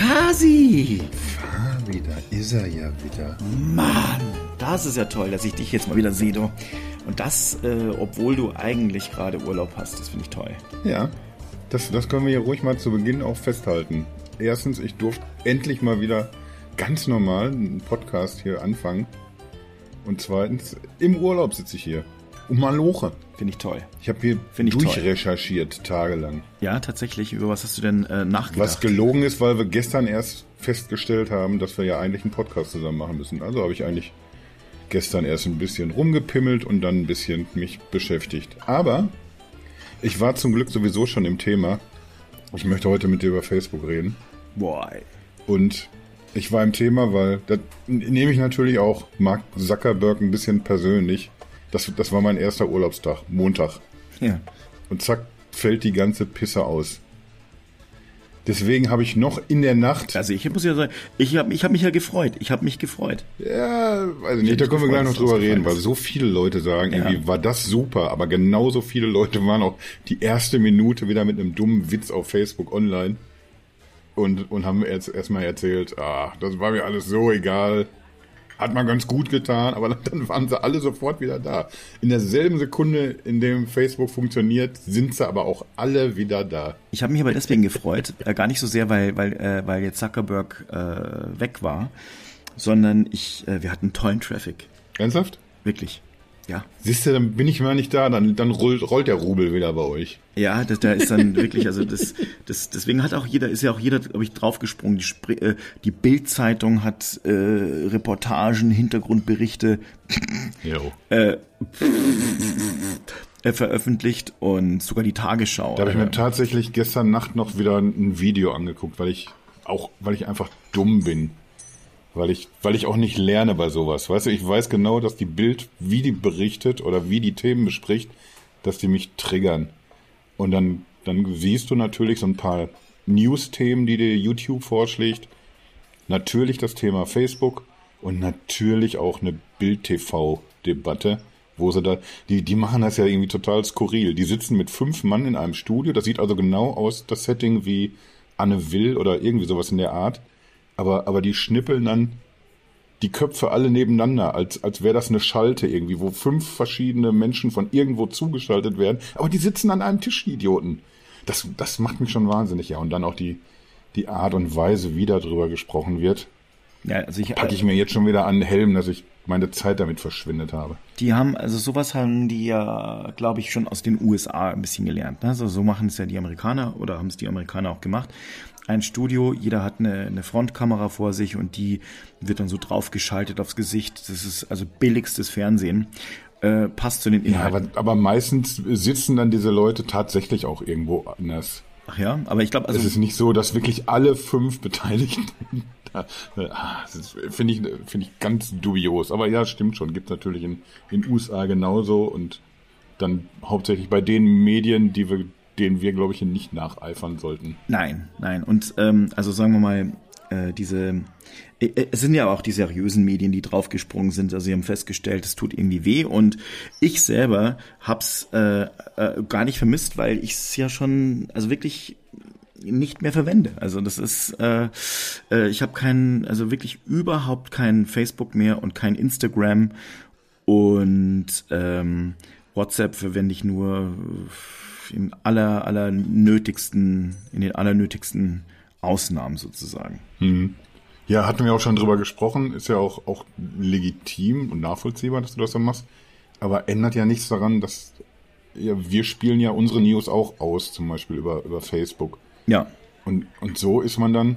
Kasi! Ah, wieder, ist er ja wieder. Mann, das ist ja toll, dass ich dich jetzt mal wieder sehe, du. Und das, äh, obwohl du eigentlich gerade Urlaub hast, das finde ich toll. Ja, das, das können wir hier ruhig mal zu Beginn auch festhalten. Erstens, ich durfte endlich mal wieder ganz normal einen Podcast hier anfangen. Und zweitens, im Urlaub sitze ich hier. Um Maloche. Finde ich toll. Ich habe hier Find ich toll. durchrecherchiert, tagelang. Ja, tatsächlich. Über was hast du denn äh, nachgedacht? Was gelogen ist, weil wir gestern erst festgestellt haben, dass wir ja eigentlich einen Podcast zusammen machen müssen. Also habe ich eigentlich gestern erst ein bisschen rumgepimmelt und dann ein bisschen mich beschäftigt. Aber ich war zum Glück sowieso schon im Thema. Ich möchte heute mit dir über Facebook reden. Boah. Und ich war im Thema, weil das nehme ich natürlich auch Mark Zuckerberg ein bisschen persönlich. Das, das war mein erster Urlaubstag, Montag. Ja. Und zack, fällt die ganze Pisse aus. Deswegen habe ich noch in der Nacht. Also ich muss ja sagen, ich habe ich hab mich ja gefreut. Ich habe mich gefreut. Ja, weiß ich Ich nicht, da können wir gleich noch drüber reden, weil so viele Leute sagen, Ja. irgendwie war das super, aber genauso viele Leute waren auch die erste Minute wieder mit einem dummen Witz auf Facebook online und, und haben erst erstmal erzählt, ah, das war mir alles so egal. Hat man ganz gut getan, aber dann waren sie alle sofort wieder da. In derselben Sekunde, in dem Facebook funktioniert, sind sie aber auch alle wieder da. Ich habe mich aber deswegen gefreut, äh, gar nicht so sehr, weil weil äh, weil jetzt Zuckerberg äh, weg war, sondern ich äh, wir hatten tollen Traffic, Ernsthaft? wirklich. Ja. Siehst du, dann bin ich mal nicht da, dann, dann rollt, rollt der Rubel wieder bei euch. Ja, das, da ist dann wirklich, also das, das, deswegen hat auch jeder, ist ja auch jeder, glaube ich, draufgesprungen. Die, Spr- äh, die Bild-Zeitung hat äh, Reportagen, Hintergrundberichte äh, äh, veröffentlicht und sogar die Tagesschau. Da habe ich mir tatsächlich gestern Nacht noch wieder ein Video angeguckt, weil ich auch, weil ich einfach dumm bin. Weil ich, weil ich auch nicht lerne bei sowas. Weißt du, ich weiß genau, dass die Bild, wie die berichtet oder wie die Themen bespricht, dass die mich triggern. Und dann, dann siehst du natürlich so ein paar News-Themen, die dir YouTube vorschlägt. Natürlich das Thema Facebook und natürlich auch eine Bild-TV-Debatte, wo sie da, die, die machen das ja irgendwie total skurril. Die sitzen mit fünf Mann in einem Studio, das sieht also genau aus, das Setting wie Anne Will oder irgendwie sowas in der Art. Aber, aber die schnippeln dann die Köpfe alle nebeneinander, als, als wäre das eine Schalte irgendwie, wo fünf verschiedene Menschen von irgendwo zugeschaltet werden. Aber die sitzen an einem Tisch, die Idioten. Das, das macht mich schon wahnsinnig, ja. Und dann auch die, die Art und Weise, wie darüber gesprochen wird, ja, also ich, packe ich mir jetzt schon wieder an den Helm, dass ich meine Zeit damit verschwindet habe. Die haben, also sowas haben die ja, glaube ich, schon aus den USA ein bisschen gelernt. Ne? Also so machen es ja die Amerikaner oder haben es die Amerikaner auch gemacht. Ein Studio, jeder hat eine, eine Frontkamera vor sich und die wird dann so draufgeschaltet aufs Gesicht. Das ist also billigstes Fernsehen. Äh, passt zu den Ja, Inhalten. aber, aber meistens sitzen dann diese Leute tatsächlich auch irgendwo anders. Ach ja, aber ich glaube, also es ist nicht so, dass wirklich alle fünf Beteiligten da, ah, finde ich, finde ich ganz dubios. Aber ja, stimmt schon. Gibt natürlich in in USA genauso und dann hauptsächlich bei den Medien, die wir, denen wir, glaube ich, nicht nacheifern sollten. Nein, nein. Und ähm, also sagen wir mal, äh, diese äh, äh, es sind ja auch die seriösen Medien, die draufgesprungen sind. Also sie haben festgestellt, es tut irgendwie weh. Und ich selber hab's äh, äh, gar nicht vermisst, weil ich es ja schon, also wirklich nicht mehr verwende. Also das ist, äh, äh, ich habe keinen, also wirklich überhaupt kein Facebook mehr und kein Instagram und ähm, WhatsApp verwende ich nur im aller, aller nötigsten, in den allernötigsten Ausnahmen sozusagen. Ja, hatten wir auch schon drüber gesprochen. Ist ja auch, auch legitim und nachvollziehbar, dass du das so machst. Aber ändert ja nichts daran, dass ja, wir spielen ja unsere News auch aus, zum Beispiel über, über Facebook. Ja, Und, und so ist man dann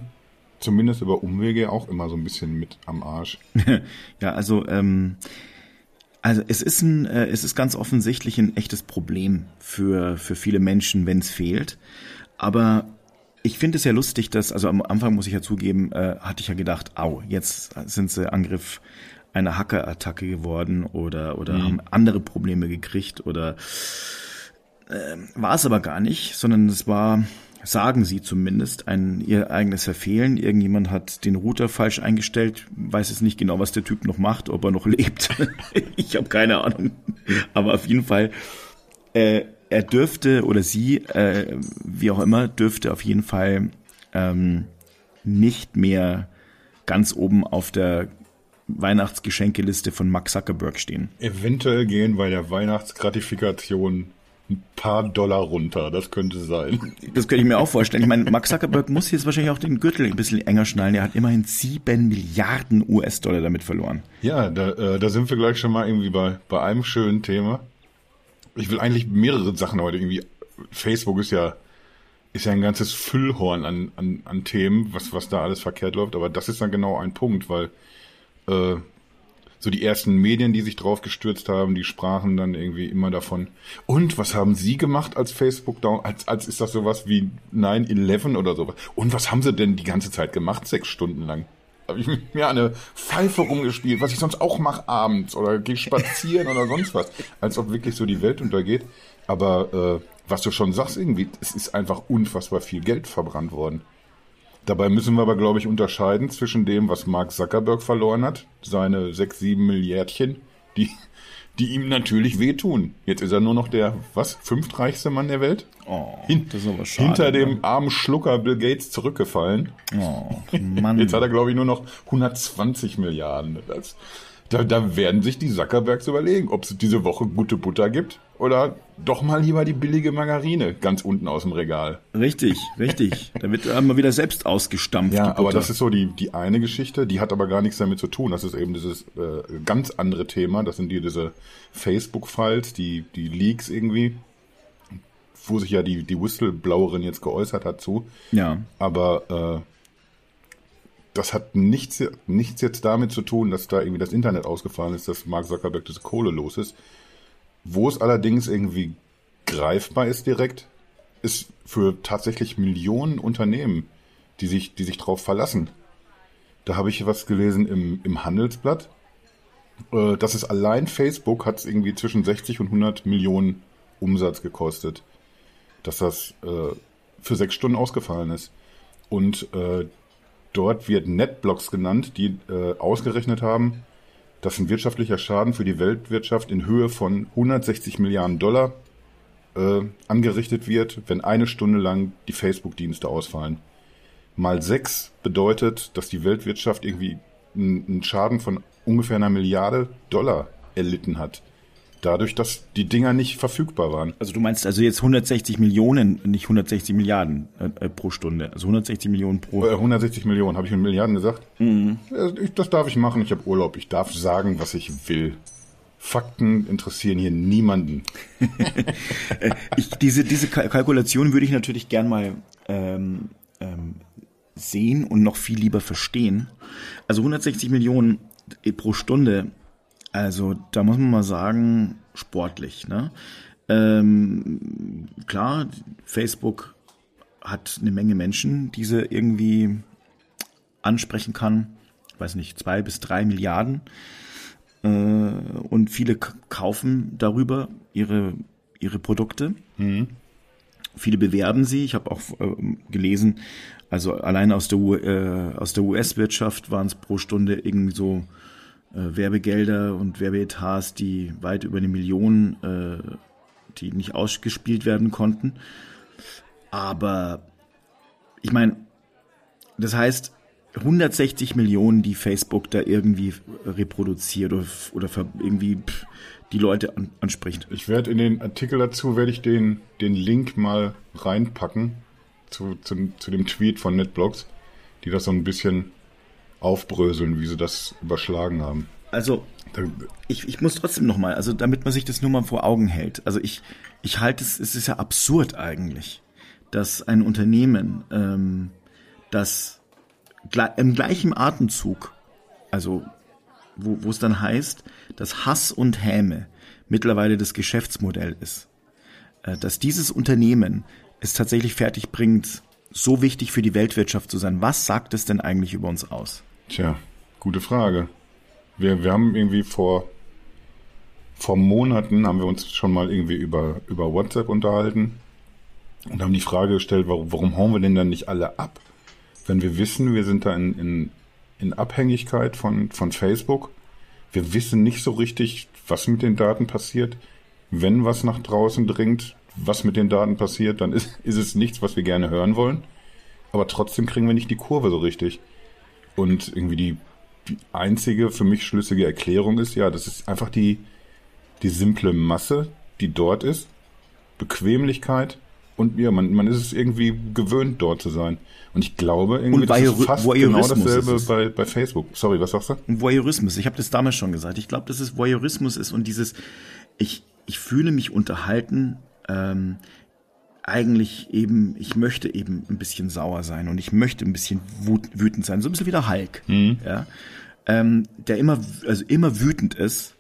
zumindest über Umwege auch immer so ein bisschen mit am Arsch. ja, also ähm, also es ist ein, äh, es ist ganz offensichtlich ein echtes Problem für für viele Menschen, wenn es fehlt. Aber ich finde es ja lustig, dass also am Anfang muss ich ja zugeben, äh, hatte ich ja gedacht, au, jetzt sind sie Angriff einer Hackerattacke geworden oder oder haben andere Probleme gekriegt oder ähm, war es aber gar nicht, sondern es war, sagen sie zumindest, ein ihr eigenes Verfehlen. Irgendjemand hat den Router falsch eingestellt, weiß jetzt nicht genau, was der Typ noch macht, ob er noch lebt. ich habe keine Ahnung. Aber auf jeden Fall, äh, er dürfte oder sie, äh, wie auch immer, dürfte auf jeden Fall ähm, nicht mehr ganz oben auf der Weihnachtsgeschenkeliste von Mark Zuckerberg stehen. Eventuell gehen bei der Weihnachtsgratifikation ein paar Dollar runter. Das könnte sein. Das könnte ich mir auch vorstellen. Ich meine, Mark Zuckerberg muss jetzt wahrscheinlich auch den Gürtel ein bisschen enger schnallen. Er hat immerhin sieben Milliarden US-Dollar damit verloren. Ja, da, äh, da sind wir gleich schon mal irgendwie bei, bei einem schönen Thema. Ich will eigentlich mehrere Sachen heute irgendwie. Facebook ist ja ist ja ein ganzes Füllhorn an, an, an Themen, was, was da alles verkehrt läuft. Aber das ist dann genau ein Punkt, weil äh, so die ersten Medien, die sich drauf gestürzt haben, die sprachen dann irgendwie immer davon. Und was haben Sie gemacht als Facebook down? Als, als ist das sowas wie 9-11 oder sowas? Und was haben Sie denn die ganze Zeit gemacht? Sechs Stunden lang. Habe ich mir eine Pfeife rumgespielt, was ich sonst auch mache abends oder gehe spazieren oder sonst was. Als ob wirklich so die Welt untergeht. Aber äh, was du schon sagst, irgendwie, es ist einfach unfassbar viel Geld verbrannt worden. Dabei müssen wir aber, glaube ich, unterscheiden zwischen dem, was Mark Zuckerberg verloren hat, seine sechs, sieben Milliardchen, die, die ihm natürlich wehtun. Jetzt ist er nur noch der, was, fünftreichste Mann der Welt? Oh, das ist aber schade. Hinter dem armen Schlucker Bill Gates zurückgefallen. Oh, Mann. Jetzt hat er, glaube ich, nur noch 120 Milliarden. Das, da, da werden sich die Zuckerbergs überlegen, ob es diese Woche gute Butter gibt oder doch mal lieber die billige Margarine ganz unten aus dem Regal. Richtig, richtig. Da wird immer wieder selbst ausgestampft. Ja, aber das ist so die, die eine Geschichte, die hat aber gar nichts damit zu tun. Das ist eben dieses äh, ganz andere Thema. Das sind die, diese Facebook-Files, die, die Leaks irgendwie, wo sich ja die, die Whistleblowerin jetzt geäußert hat zu. Ja. Aber äh, das hat nichts, nichts jetzt damit zu tun, dass da irgendwie das Internet ausgefallen ist, dass Mark Zuckerberg diese Kohle los ist. Wo es allerdings irgendwie greifbar ist direkt, ist für tatsächlich Millionen Unternehmen, die sich, die sich drauf verlassen. Da habe ich was gelesen im, im Handelsblatt. Äh, dass es allein Facebook hat es irgendwie zwischen 60 und 100 Millionen Umsatz gekostet. Dass das äh, für sechs Stunden ausgefallen ist. Und äh, Dort wird Netblocks genannt, die äh, ausgerechnet haben, dass ein wirtschaftlicher Schaden für die Weltwirtschaft in Höhe von 160 Milliarden Dollar äh, angerichtet wird, wenn eine Stunde lang die Facebook-Dienste ausfallen. Mal sechs bedeutet, dass die Weltwirtschaft irgendwie einen Schaden von ungefähr einer Milliarde Dollar erlitten hat dadurch, dass die Dinger nicht verfügbar waren. Also du meinst also jetzt 160 Millionen, nicht 160 Milliarden äh, pro Stunde, also 160 Millionen pro. Äh, 160 Millionen, habe ich mit Milliarden gesagt? Mhm. Das darf ich machen, ich habe Urlaub, ich darf sagen, was ich will. Fakten interessieren hier niemanden. Äh, ich, diese, diese Kalkulation würde ich natürlich gern mal ähm, ähm, sehen und noch viel lieber verstehen. Also 160 Millionen pro Stunde also da muss man mal sagen, sportlich. Ne? Ähm, klar, Facebook hat eine Menge Menschen, die sie irgendwie ansprechen kann. Ich weiß nicht, zwei bis drei Milliarden. Äh, und viele kaufen darüber ihre, ihre Produkte. Mhm. Viele bewerben sie. Ich habe auch äh, gelesen, also allein aus der, äh, aus der US-Wirtschaft waren es pro Stunde irgendwie so Werbegelder und Werbeetats, die weit über eine Million, äh, die nicht ausgespielt werden konnten. Aber ich meine, das heißt, 160 Millionen, die Facebook da irgendwie reproduziert oder, oder irgendwie die Leute an, anspricht. Ich werde in den Artikel dazu, werde ich den, den Link mal reinpacken zu, zu, zu dem Tweet von NetBlocks, die das so ein bisschen aufbröseln, wie sie das überschlagen haben. Also ich, ich muss trotzdem noch mal, also damit man sich das nur mal vor Augen hält. Also ich, ich halte es, es ist ja absurd eigentlich, dass ein Unternehmen, ähm, das im gleichen Atemzug, also wo, wo es dann heißt, dass Hass und Häme mittlerweile das Geschäftsmodell ist, äh, dass dieses Unternehmen es tatsächlich fertig bringt, so wichtig für die Weltwirtschaft zu sein. Was sagt es denn eigentlich über uns aus? Tja, gute Frage. Wir, wir haben irgendwie vor, vor Monaten haben wir uns schon mal irgendwie über, über WhatsApp unterhalten und haben die Frage gestellt, warum, warum hauen wir denn dann nicht alle ab? Wenn wir wissen, wir sind da in, in, in Abhängigkeit von, von Facebook. Wir wissen nicht so richtig, was mit den Daten passiert. Wenn was nach draußen dringt, was mit den Daten passiert, dann ist, ist es nichts, was wir gerne hören wollen. aber trotzdem kriegen wir nicht die Kurve so richtig. Und irgendwie die, die einzige für mich schlüssige Erklärung ist, ja, das ist einfach die, die simple Masse, die dort ist, Bequemlichkeit und ja, man, man ist es irgendwie gewöhnt, dort zu sein. Und ich glaube, irgendwie und das ist fast genau dasselbe bei, bei Facebook. Sorry, was sagst du? Voyeurismus, ich habe das damals schon gesagt. Ich glaube, dass es Voyeurismus ist und dieses, ich, ich fühle mich unterhalten, ähm, eigentlich eben, ich möchte eben ein bisschen sauer sein und ich möchte ein bisschen wütend sein, so ein bisschen wie der Hulk, mhm. ja, ähm, der immer, also immer wütend ist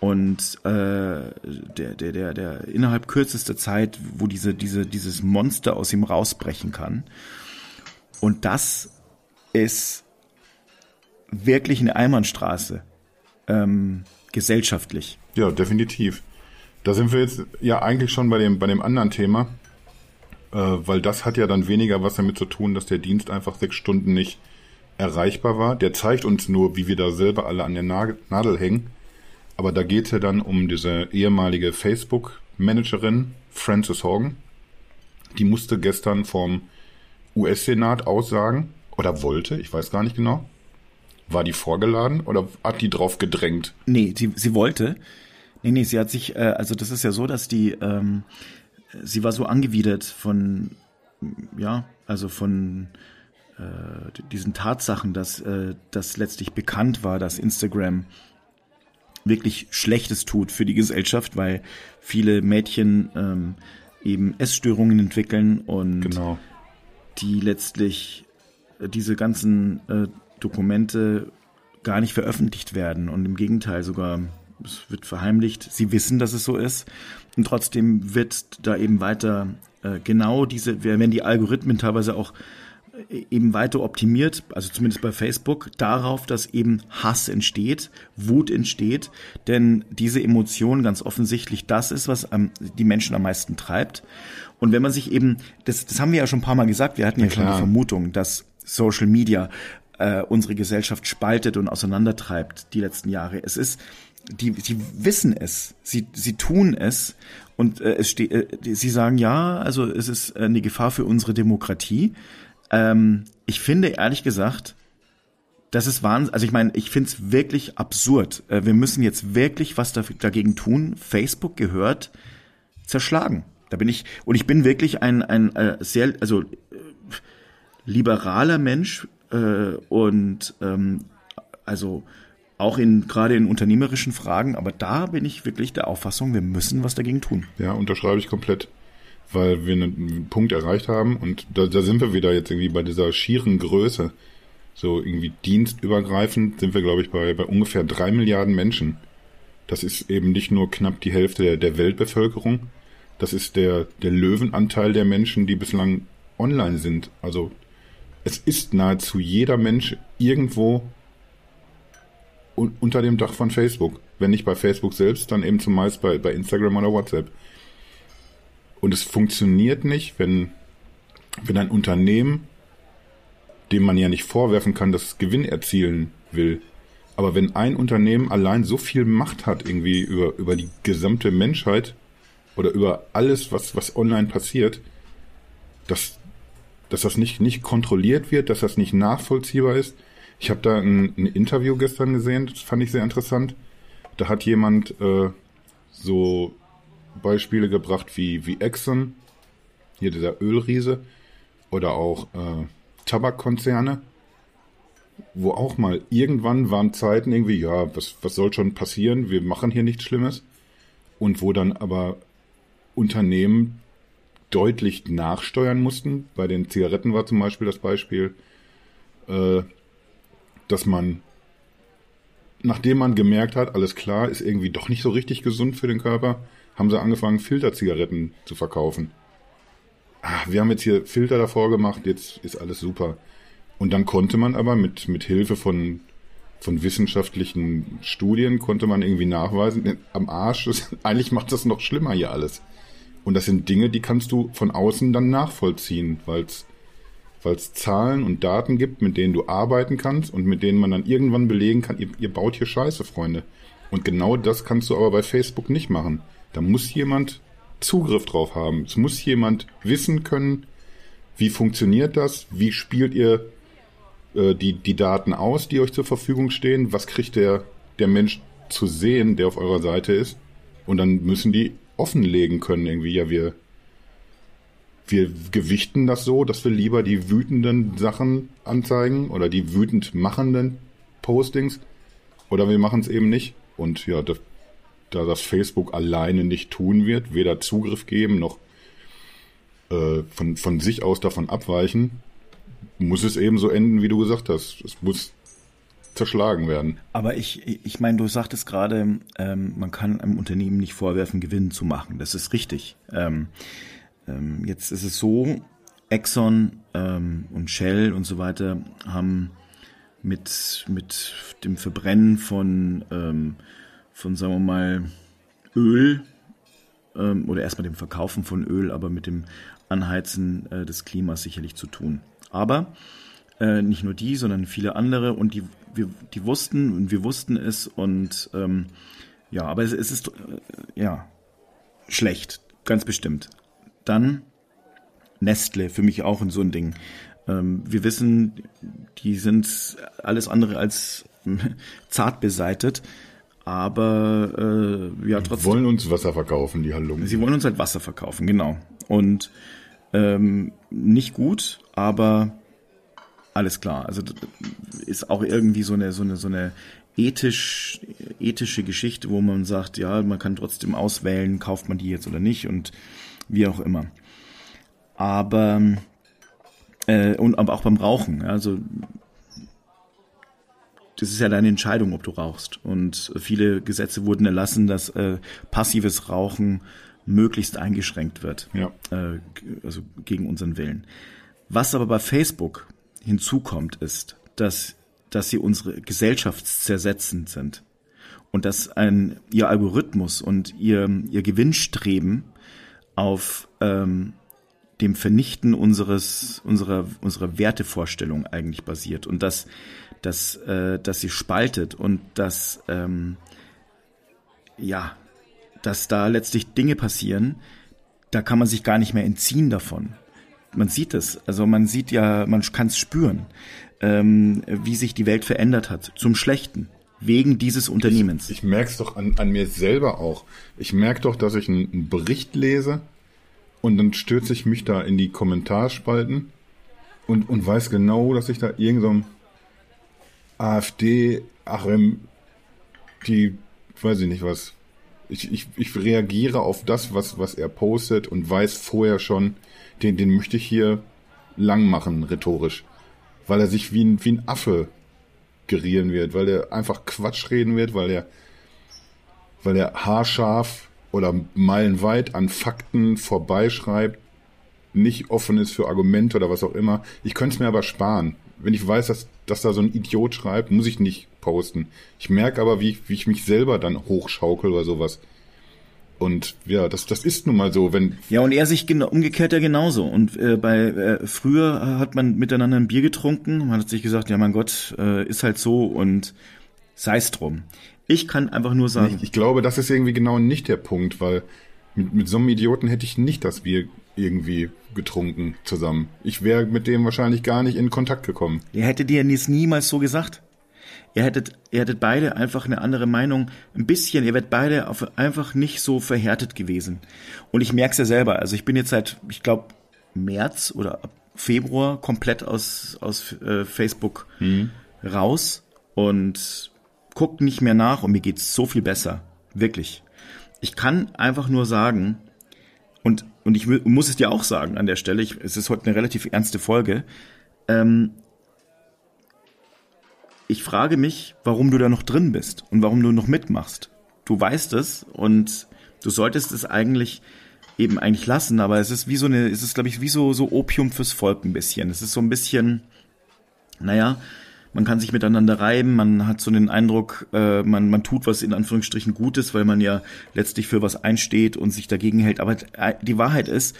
und äh, der, der, der, der innerhalb kürzester Zeit, wo diese, diese, dieses Monster aus ihm rausbrechen kann. Und das ist wirklich eine Einbahnstraße, ähm, gesellschaftlich. Ja, definitiv. Da sind wir jetzt ja eigentlich schon bei dem, bei dem anderen Thema, weil das hat ja dann weniger was damit zu tun, dass der Dienst einfach sechs Stunden nicht erreichbar war. Der zeigt uns nur, wie wir da selber alle an der Nadel hängen. Aber da geht es ja dann um diese ehemalige Facebook-Managerin Frances Hogan. Die musste gestern vom US-Senat aussagen oder wollte, ich weiß gar nicht genau. War die vorgeladen oder hat die drauf gedrängt? Nee, sie, sie wollte. Nee, nee, sie hat sich, äh, also das ist ja so, dass die, ähm, sie war so angewidert von, ja, also von äh, diesen Tatsachen, dass äh, das letztlich bekannt war, dass Instagram wirklich Schlechtes tut für die Gesellschaft, weil viele Mädchen ähm, eben Essstörungen entwickeln und genau. die letztlich äh, diese ganzen äh, Dokumente gar nicht veröffentlicht werden und im Gegenteil sogar es wird verheimlicht. Sie wissen, dass es so ist und trotzdem wird da eben weiter äh, genau diese, wenn die Algorithmen teilweise auch eben weiter optimiert, also zumindest bei Facebook, darauf, dass eben Hass entsteht, Wut entsteht, denn diese Emotion ganz offensichtlich das ist, was die Menschen am meisten treibt. Und wenn man sich eben, das, das haben wir ja schon ein paar Mal gesagt, wir hatten ja, ja schon die Vermutung, dass Social Media äh, unsere Gesellschaft spaltet und auseinandertreibt die letzten Jahre. Es ist, die, sie wissen es, sie, sie tun es und äh, es steht, äh, sie sagen ja, also es ist eine Gefahr für unsere Demokratie. Ähm, ich finde ehrlich gesagt, das ist Wahnsinn. Also ich meine, ich finde es wirklich absurd. Äh, wir müssen jetzt wirklich was dagegen tun. Facebook gehört zerschlagen. Da bin ich und ich bin wirklich ein ein äh, sehr also äh, liberaler Mensch äh, und ähm, also auch in gerade in unternehmerischen Fragen, aber da bin ich wirklich der Auffassung, wir müssen was dagegen tun. Ja, unterschreibe ich komplett weil wir einen Punkt erreicht haben und da, da sind wir wieder jetzt irgendwie bei dieser schieren Größe. So irgendwie dienstübergreifend sind wir, glaube ich, bei, bei ungefähr drei Milliarden Menschen. Das ist eben nicht nur knapp die Hälfte der, der Weltbevölkerung, das ist der, der Löwenanteil der Menschen, die bislang online sind. Also es ist nahezu jeder Mensch irgendwo un unter dem Dach von Facebook. Wenn nicht bei Facebook selbst, dann eben zumeist bei, bei Instagram oder WhatsApp. Und es funktioniert nicht, wenn, wenn ein Unternehmen, dem man ja nicht vorwerfen kann, dass es Gewinn erzielen will, aber wenn ein Unternehmen allein so viel Macht hat irgendwie über, über die gesamte Menschheit oder über alles, was, was online passiert, dass, dass das nicht, nicht kontrolliert wird, dass das nicht nachvollziehbar ist. Ich habe da ein, ein, Interview gestern gesehen, das fand ich sehr interessant. Da hat jemand äh, so Beispiele gebracht wie, wie Exxon, hier dieser Ölriese, oder auch äh, Tabakkonzerne, wo auch mal irgendwann waren Zeiten irgendwie, ja, was, was soll schon passieren, wir machen hier nichts Schlimmes. Und wo dann aber Unternehmen deutlich nachsteuern mussten. Bei den Zigaretten war zum Beispiel das Beispiel, äh, dass man, nachdem man gemerkt hat, alles klar, ist irgendwie doch nicht so richtig gesund für den Körper, haben sie angefangen, Filterzigaretten zu verkaufen. Ah, wir haben jetzt hier Filter davor gemacht, jetzt ist alles super. Und dann konnte man aber mit, mit Hilfe von, von wissenschaftlichen Studien konnte man irgendwie nachweisen, am Arsch, ist, eigentlich macht das noch schlimmer hier alles. Und das sind Dinge, die kannst du von außen dann nachvollziehen, weil es weil es Zahlen und Daten gibt, mit denen du arbeiten kannst und mit denen man dann irgendwann belegen kann, ihr, ihr baut hier Scheiße, Freunde. Und genau das kannst du aber bei Facebook nicht machen. Da muss jemand Zugriff drauf haben. Es muss jemand wissen können, Wie funktioniert das? Wie spielt ihr äh, die, die Daten aus, die euch zur Verfügung stehen? Was kriegt der, der Mensch zu sehen, der auf eurer Seite ist? Und dann müssen die offenlegen können irgendwie. Ja, wir, wir gewichten das so, dass wir lieber die wütenden Sachen anzeigen oder die wütend machenden Postings oder wir machen es eben nicht. Und ja, das, da das Facebook alleine nicht tun wird, weder Zugriff geben noch äh, von, von sich aus davon abweichen, muss es eben so enden, wie du gesagt hast. Es muss zerschlagen werden. Aber ich, ich meine, du sagtest gerade, ähm, man kann einem Unternehmen nicht vorwerfen, Gewinn zu machen. Das ist richtig. Ähm, ähm, jetzt ist es so, Exxon ähm, und Shell und so weiter haben mit, mit dem Verbrennen von, ähm, von, sagen wir mal, Öl ähm, oder erstmal dem Verkaufen von Öl, aber mit dem Anheizen äh, des Klimas sicherlich zu tun. Aber äh, nicht nur die, sondern viele andere und die, wir, die wussten und wir wussten es und ähm, ja, aber es, es ist äh, ja schlecht, ganz bestimmt. Dann Nestle, für mich auch in so ein Ding. Ähm, wir wissen, die sind alles andere als zart beseitet, aber äh, ja trotzdem. Sie wollen uns Wasser verkaufen, die Halunken. Sie wollen uns halt Wasser verkaufen, genau. Und ähm, nicht gut, aber alles klar. Also ist auch irgendwie so eine so eine so eine ethisch ethische Geschichte, wo man sagt, ja, man kann trotzdem auswählen, kauft man die jetzt oder nicht und wie auch immer. Aber äh, und aber auch beim Rauchen, also das ist ja deine Entscheidung, ob du rauchst. Und viele Gesetze wurden erlassen, dass äh, passives Rauchen möglichst eingeschränkt wird, ja. äh, also gegen unseren Willen. Was aber bei Facebook hinzukommt, ist, dass, dass sie unsere gesellschaftszersetzend sind und dass ein, ihr Algorithmus und ihr, ihr Gewinnstreben auf ähm, dem Vernichten unseres, unserer, unserer Wertevorstellung eigentlich basiert und dass, dass, äh, dass sie spaltet und dass, ähm, ja, dass da letztlich Dinge passieren, da kann man sich gar nicht mehr entziehen davon. Man sieht es, also man sieht ja, man kann es spüren, ähm, wie sich die Welt verändert hat, zum Schlechten, wegen dieses Unternehmens. Ich, ich merke es doch an, an mir selber auch. Ich merke doch, dass ich einen, einen Bericht lese, und dann stürze ich mich da in die Kommentarspalten und, und weiß genau, dass ich da irgendeinem AfD, Achim, die, weiß ich nicht was, ich, ich, ich reagiere auf das, was, was er postet und weiß vorher schon, den, den möchte ich hier lang machen, rhetorisch. Weil er sich wie ein, wie ein Affe gerieren wird, weil er einfach Quatsch reden wird, weil er, weil er haarscharf oder meilenweit an Fakten vorbeischreibt, nicht offen ist für Argumente oder was auch immer. Ich könnte es mir aber sparen. Wenn ich weiß, dass, dass da so ein Idiot schreibt, muss ich nicht posten. Ich merke aber, wie, wie ich mich selber dann hochschaukel oder sowas. Und ja, das, das ist nun mal so, wenn. Ja, und er sich genau, umgekehrt ja genauso. Und äh, bei äh, früher hat man miteinander ein Bier getrunken, man hat sich gesagt, ja mein Gott, äh, ist halt so und sei's drum. Ich kann einfach nur sagen. Ich, ich, glaube, das ist irgendwie genau nicht der Punkt, weil mit, mit so einem Idioten hätte ich nicht das Bier irgendwie getrunken zusammen. Ich wäre mit dem wahrscheinlich gar nicht in Kontakt gekommen. Er hätte dir niemals so gesagt. Ihr hättet, ihr hättet beide einfach eine andere Meinung. Ein bisschen, ihr werdet beide auf, einfach nicht so verhärtet gewesen. Und ich merke es ja selber. Also ich bin jetzt seit, ich glaube, März oder Februar komplett aus, aus äh, Facebook mhm. raus und guckt nicht mehr nach und mir geht's so viel besser. Wirklich. Ich kann einfach nur sagen, und, und ich muss es dir auch sagen an der Stelle, ich, es ist heute eine relativ ernste Folge, ähm, ich frage mich, warum du da noch drin bist und warum du noch mitmachst. Du weißt es und du solltest es eigentlich eben eigentlich lassen, aber es ist wie so eine, es ist glaube ich wie so, so Opium fürs Volk ein bisschen. Es ist so ein bisschen, naja, man kann sich miteinander reiben, man hat so den Eindruck, äh, man, man tut was in Anführungsstrichen Gutes, weil man ja letztlich für was einsteht und sich dagegen hält. Aber äh, die Wahrheit ist,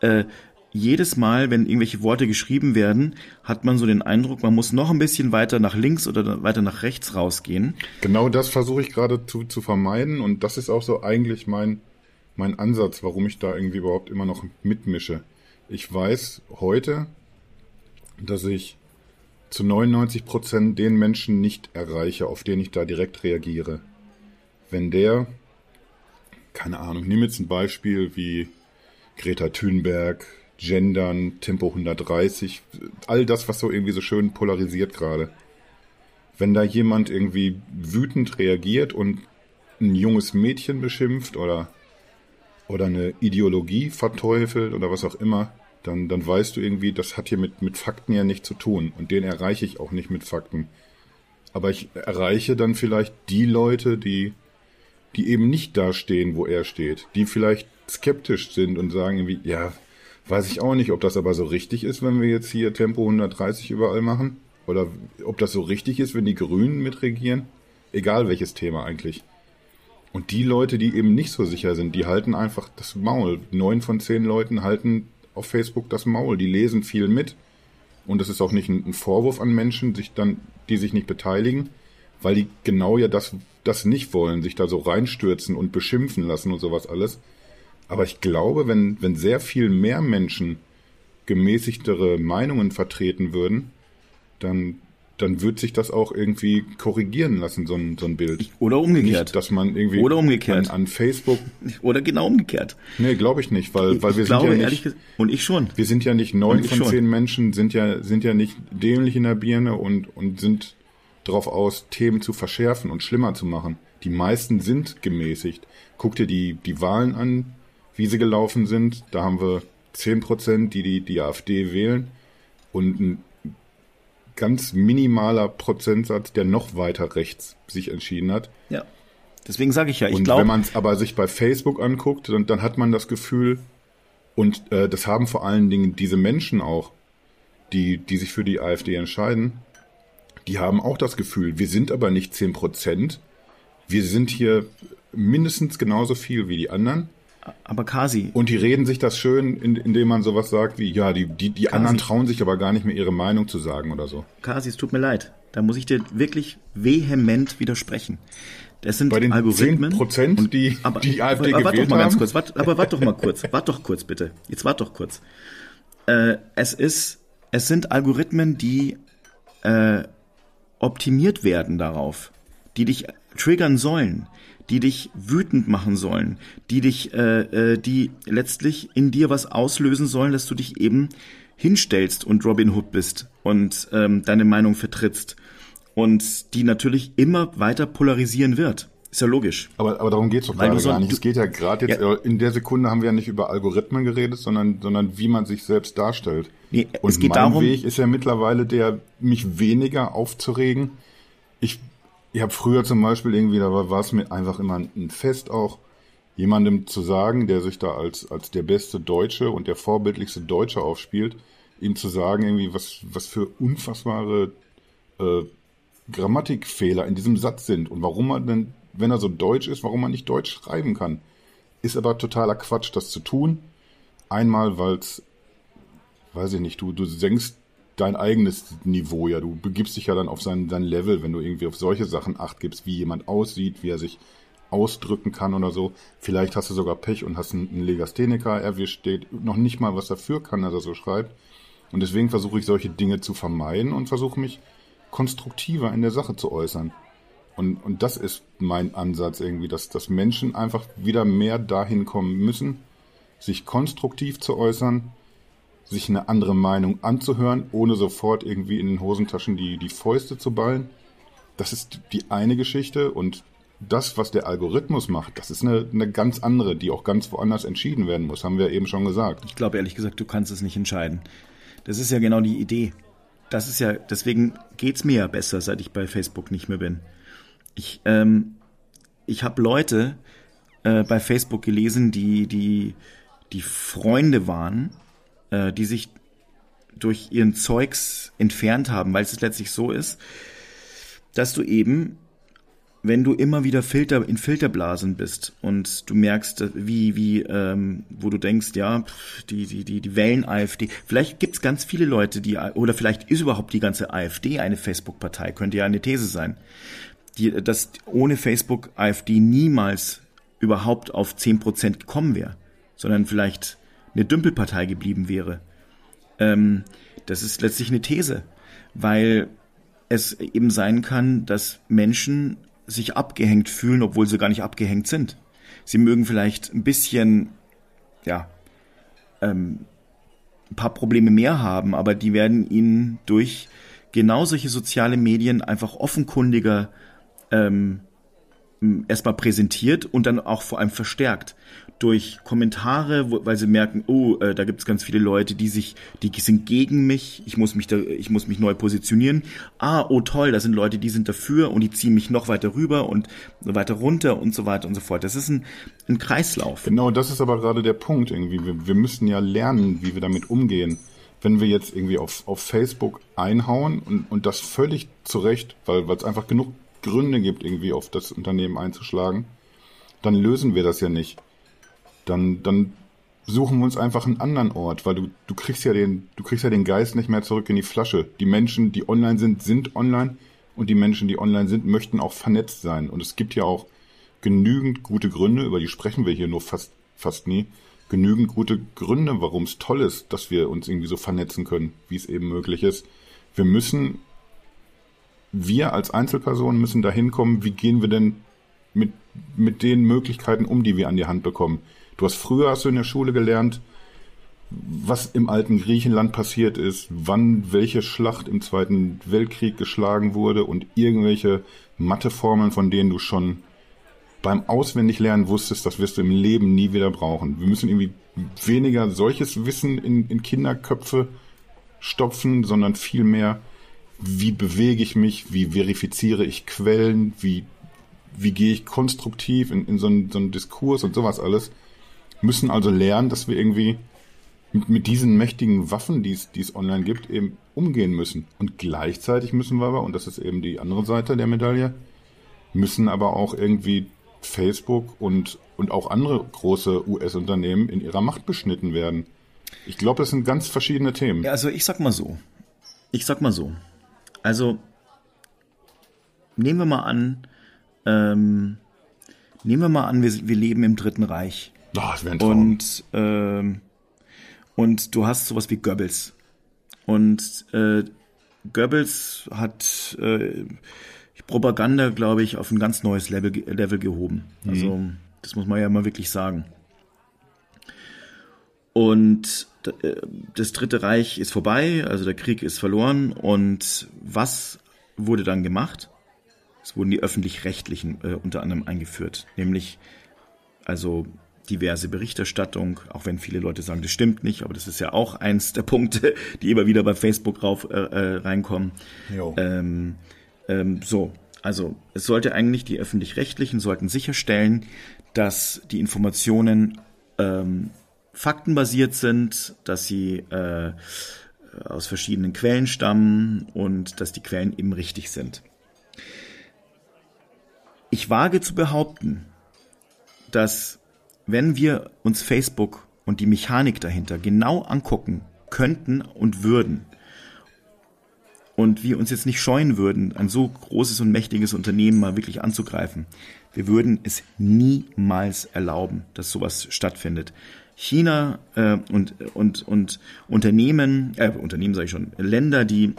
äh, jedes Mal, wenn irgendwelche Worte geschrieben werden, hat man so den Eindruck, man muss noch ein bisschen weiter nach links oder weiter nach rechts rausgehen. Genau das versuche ich gerade zu, zu vermeiden und das ist auch so eigentlich mein, mein Ansatz, warum ich da irgendwie überhaupt immer noch mitmische. ich weiß heute, dass ich zu 99 Prozent den Menschen nicht erreiche, auf den ich da direkt reagiere. Wenn der, keine Ahnung, nimm jetzt ein Beispiel wie Greta Thunberg, Gendern, Tempo 130, all das, was so irgendwie so schön polarisiert gerade. Wenn da jemand irgendwie wütend reagiert und ein junges Mädchen beschimpft oder, oder eine Ideologie verteufelt oder was auch immer, dann, dann weißt du irgendwie, das hat hier mit, mit Fakten ja nichts zu tun. Und den erreiche ich auch nicht mit Fakten. Aber ich erreiche dann vielleicht die Leute, die, die eben nicht da stehen, wo er steht, die vielleicht skeptisch sind und sagen irgendwie, ja, weiß ich auch nicht, ob das aber so richtig ist, wenn wir jetzt hier Tempo 130 überall machen. Oder ob das so richtig ist, wenn die Grünen mitregieren. Egal welches Thema eigentlich. Und die Leute, die eben nicht so sicher sind, die halten einfach das Maul. Neun von zehn Leuten halten auf Facebook das Maul. Die lesen viel mit. Und das ist auch nicht ein Vorwurf an Menschen, sich dann, die sich nicht beteiligen, weil die genau ja das, das nicht wollen, sich da so reinstürzen und beschimpfen lassen und sowas alles. Aber ich glaube, wenn, wenn sehr viel mehr Menschen gemäßigtere Meinungen vertreten würden, dann dann wird sich das auch irgendwie korrigieren lassen, so ein, so ein Bild. Oder umgekehrt. Nicht, dass man irgendwie Oder umgekehrt. An, an Facebook. Oder genau umgekehrt. Nee, glaube ich nicht, weil, weil ich wir glaube, sind ja ehrlich nicht. gesagt, und ich schon. Wir sind ja nicht neun ich von zehn Menschen sind ja, sind ja nicht dämlich in der Birne und, und sind darauf aus, Themen zu verschärfen und schlimmer zu machen. Die meisten sind gemäßigt. Guck dir die, die Wahlen an, wie sie gelaufen sind. Da haben wir zehn Prozent, die, die die AfD wählen und ein ganz minimaler Prozentsatz, der noch weiter rechts sich entschieden hat. Ja. Deswegen sage ich ja, ich und glaube. wenn man es aber sich bei Facebook anguckt, dann, dann hat man das Gefühl, und äh, das haben vor allen Dingen diese Menschen auch, die, die sich für die AfD entscheiden, die haben auch das Gefühl, wir sind aber nicht 10 Prozent, wir sind hier mindestens genauso viel wie die anderen. Aber Kasi, Und die reden sich das schön, in, indem man sowas sagt wie, ja, die, die, die anderen trauen sich aber gar nicht mehr ihre Meinung zu sagen oder so. Kasi, es tut mir leid. Da muss ich dir wirklich vehement widersprechen. Das sind Bei den Algorithmen. 10%, und- die die AfD aber, wart doch gewählt mal ganz haben? kurz. Wart, aber wart doch mal kurz. Wart doch kurz, bitte. Jetzt wart doch kurz. Äh, es ist, es sind Algorithmen, die äh, optimiert werden darauf, die dich triggern sollen, die dich wütend machen sollen, die dich, äh, äh, die letztlich in dir was auslösen sollen, dass du dich eben hinstellst und Robin Hood bist und ähm, deine Meinung vertrittst und die natürlich immer weiter polarisieren wird. Ist ja logisch. Aber, aber darum geht's doch gerade so- gar nicht. Es geht ja gerade jetzt, Ja. äh, in der Sekunde haben wir ja nicht über Algorithmen geredet, sondern, sondern wie man sich selbst darstellt. Nee, Und es geht mein darum- Weg ist ja mittlerweile der, mich weniger aufzuregen. Ich, ich habe früher zum Beispiel irgendwie, da war, war es mir einfach immer ein Fest auch, jemandem zu sagen, der sich da als, als der beste Deutsche und der vorbildlichste Deutsche aufspielt, ihm zu sagen, irgendwie, was, was für unfassbare äh, Grammatikfehler in diesem Satz sind und warum man denn, wenn er so deutsch ist, warum man nicht Deutsch schreiben kann. Ist aber totaler Quatsch, das zu tun. Einmal, weil es, weiß ich nicht, du, du senkst dein eigenes Niveau ja. Du begibst dich ja dann auf sein, sein Level, wenn du irgendwie auf solche Sachen acht gibst, wie jemand aussieht, wie er sich ausdrücken kann oder so. Vielleicht hast du sogar Pech und hast einen, Legastheniker erwischt, der noch nicht mal was dafür kann, dass er so schreibt. Und deswegen versuche ich solche Dinge zu vermeiden und versuche mich konstruktiver in der Sache zu äußern. Und, und das ist mein Ansatz irgendwie, dass, dass Menschen einfach wieder mehr dahin kommen müssen, sich konstruktiv zu äußern, sich eine andere Meinung anzuhören, ohne sofort irgendwie in den Hosentaschen die, die Fäuste zu ballen. Das ist die eine Geschichte und das, was der Algorithmus macht, das ist eine, eine ganz andere, die auch ganz woanders entschieden werden muss, haben wir eben schon gesagt. Ich glaube ehrlich gesagt, du kannst es nicht entscheiden. Das ist ja genau die Idee. Das ist ja, deswegen geht's mir ja besser, seit ich bei Facebook nicht mehr bin. Ich, ähm, ich habe Leute äh, bei Facebook gelesen, die, die, die Freunde waren, äh, die sich durch ihren Zeugs entfernt haben, weil es letztlich so ist, dass du eben wenn du immer wieder Filter in Filterblasen bist und du merkst, wie, wie, ähm, wo du denkst, ja, die, die, die, die wählen AfD. Vielleicht gibt's ganz viele Leute, die, oder vielleicht ist überhaupt die ganze AfD eine Facebook-Partei, könnte ja eine These sein. Die, dass ohne Facebook AfD niemals überhaupt auf 10% gekommen wäre, sondern vielleicht eine Dümpelpartei geblieben wäre. Ähm, das ist letztlich eine These, weil es eben sein kann, dass Menschen sich abgehängt fühlen, obwohl sie gar nicht abgehängt sind. Sie mögen vielleicht ein bisschen, ja, ähm, ein paar Probleme mehr haben, aber die werden ihnen durch genau solche soziale Medien einfach offenkundiger ähm, erstmal präsentiert und dann auch vor allem verstärkt durch Kommentare, wo, weil sie merken, oh, äh, da gibt es ganz viele Leute, die sich, die sind gegen mich, ich muss mich da, ich muss mich neu positionieren. Ah, oh toll, da sind Leute, die sind dafür und die ziehen mich noch weiter rüber und weiter runter und so weiter und so fort. Das ist ein, ein Kreislauf. Genau, das ist aber gerade der Punkt irgendwie. Wir, wir müssen ja lernen, wie wir damit umgehen. Wenn wir jetzt irgendwie auf, auf Facebook einhauen und, und das völlig zurecht, weil es einfach genug Gründe gibt, irgendwie auf das Unternehmen einzuschlagen, dann lösen wir das ja nicht. Dann, dann suchen wir uns einfach einen anderen Ort, weil du, du kriegst ja den, du kriegst ja den Geist nicht mehr zurück in die Flasche. Die Menschen, die online sind, sind online und die Menschen, die online sind, möchten auch vernetzt sein. Und es gibt ja auch genügend gute Gründe, über die sprechen wir hier nur fast, fast nie, genügend gute Gründe, warum es toll ist, dass wir uns irgendwie so vernetzen können, wie es eben möglich ist. Wir müssen wir als Einzelpersonen müssen da hinkommen, wie gehen wir denn mit, mit den Möglichkeiten um, die wir an die Hand bekommen. Du hast früher hast du in der Schule gelernt, was im alten Griechenland passiert ist, wann welche Schlacht im Zweiten Weltkrieg geschlagen wurde und irgendwelche Matheformeln, von denen du schon beim Auswendiglernen wusstest, das wirst du im Leben nie wieder brauchen. Wir müssen irgendwie weniger solches Wissen in, in Kinderköpfe stopfen, sondern viel mehr wie bewege ich mich, wie verifiziere ich Quellen, wie, wie gehe ich konstruktiv in, in so, einen, so einen Diskurs und sowas alles. Müssen also lernen, dass wir irgendwie mit, mit diesen mächtigen Waffen, die es, die es online gibt, eben umgehen müssen. Und gleichzeitig müssen wir aber, und das ist eben die andere Seite der Medaille, müssen aber auch irgendwie Facebook und, und auch andere große US-Unternehmen in ihrer Macht beschnitten werden. Ich glaube, das sind ganz verschiedene Themen. Ja, also ich sag mal so. Ich sag mal so. Also nehmen wir mal an, ähm, nehmen wir mal an, wir, wir leben im Dritten Reich. Oh, das wäre ein Traum. Und, ähm, und du hast sowas wie Goebbels. Und äh, Goebbels hat äh, Propaganda, glaube ich, auf ein ganz neues Level, Level gehoben. Mhm. Also das muss man ja mal wirklich sagen. Und das Dritte Reich ist vorbei, also der Krieg ist verloren. Und was wurde dann gemacht? Es wurden die öffentlich-rechtlichen äh, unter anderem eingeführt, nämlich also diverse Berichterstattung, auch wenn viele Leute sagen, das stimmt nicht, aber das ist ja auch eins der Punkte, die immer wieder bei Facebook rauf, äh, äh reinkommen. Ähm, ähm, so, also es sollte eigentlich die öffentlich-rechtlichen sollten sicherstellen, dass die Informationen ähm, faktenbasiert sind, dass sie äh, aus verschiedenen Quellen stammen und dass die Quellen eben richtig sind. Ich wage zu behaupten, dass wenn wir uns Facebook und die Mechanik dahinter genau angucken könnten und würden, und wir uns jetzt nicht scheuen würden, ein so großes und mächtiges Unternehmen mal wirklich anzugreifen, wir würden es niemals erlauben, dass sowas stattfindet. China äh, und, und, und Unternehmen, äh, Unternehmen sage ich schon, Länder, die,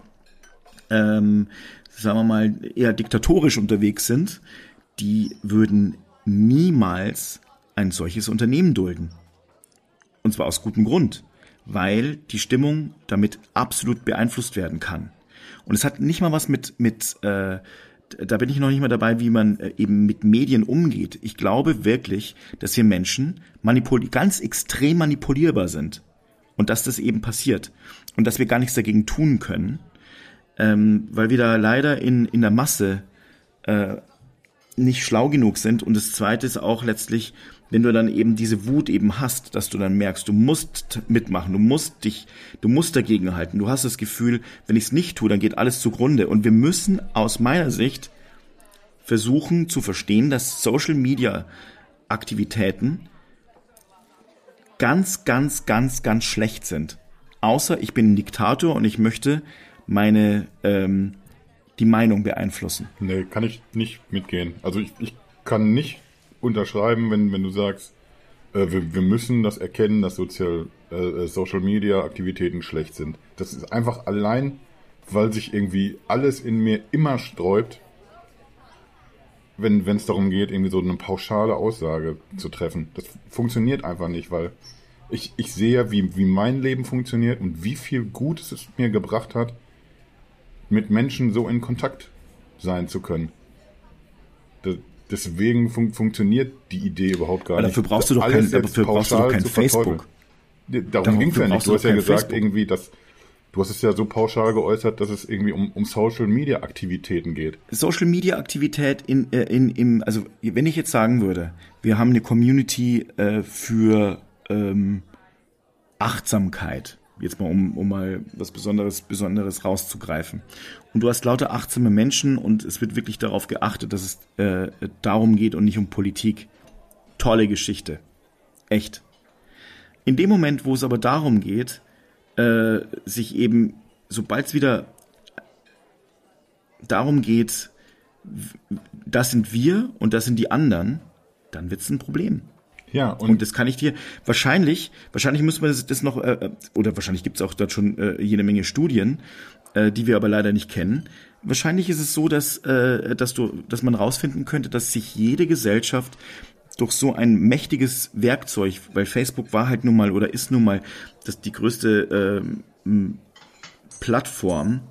ähm, sagen wir mal, eher diktatorisch unterwegs sind, die würden niemals ein solches Unternehmen dulden. Und zwar aus gutem Grund, weil die Stimmung damit absolut beeinflusst werden kann. Und es hat nicht mal was mit, mit äh, da bin ich noch nicht mal dabei, wie man äh, eben mit Medien umgeht. Ich glaube wirklich, dass hier Menschen manipul ganz extrem manipulierbar sind und dass das eben passiert und dass wir gar nichts dagegen tun können, ähm, weil wir da leider in, in der Masse äh, nicht schlau genug sind. Und das Zweite ist auch letztlich, wenn du dann eben diese Wut eben hast, dass du dann merkst, du musst mitmachen, du musst dich, du musst dagegen halten. Du hast das Gefühl, wenn ich es nicht tue, dann geht alles zugrunde. Und wir müssen aus meiner Sicht versuchen zu verstehen, dass Social Media Aktivitäten ganz, ganz, ganz, ganz schlecht sind. Außer ich bin ein Diktator und ich möchte meine ähm, die Meinung beeinflussen. Nee, kann ich nicht mitgehen. Also ich, ich kann nicht unterschreiben, wenn, wenn du sagst, äh, wir, wir müssen das erkennen, dass Sozial, äh, Social Media Aktivitäten schlecht sind. Das ist einfach allein, weil sich irgendwie alles in mir immer sträubt, wenn es darum geht, irgendwie so eine pauschale Aussage zu treffen. Das funktioniert einfach nicht, weil ich, ich sehe ja, wie, wie mein Leben funktioniert und wie viel Gutes es mir gebracht hat, mit Menschen so in Kontakt sein zu können. Deswegen fun funktioniert die Idee überhaupt gar Aber nicht. Dafür brauchst du doch kein, dafür brauchst du doch kein Facebook. Darum, darum ging es ja nicht. Du hast ja gesagt, Facebook. irgendwie, dass Du hast es ja so pauschal geäußert, dass es irgendwie um, um Social Media Aktivitäten geht. Social Media Aktivität in, äh, in, im, also wenn ich jetzt sagen würde, wir haben eine Community äh, für ähm, Achtsamkeit, jetzt mal um, um mal was Besonderes, Besonderes rauszugreifen. Und du hast lauter achtsame Menschen und es wird wirklich darauf geachtet, dass es äh, darum geht und nicht um Politik. Tolle Geschichte. Echt. In dem Moment, wo es aber darum geht, äh, sich eben, sobald es wieder darum geht, das sind wir und das sind die anderen, dann wird es ein Problem. Ja, und, und, das kann ich dir wahrscheinlich, wahrscheinlich müssen wir das, das noch, äh, oder wahrscheinlich gibt es auch dort schon äh, jede Menge Studien, äh, die wir aber leider nicht kennen. Wahrscheinlich ist es so, dass, äh, dass du, dass man rausfinden könnte, dass sich jede Gesellschaft durch so ein mächtiges Werkzeug, weil Facebook war halt nun mal oder ist nun mal das die größte äh, Plattform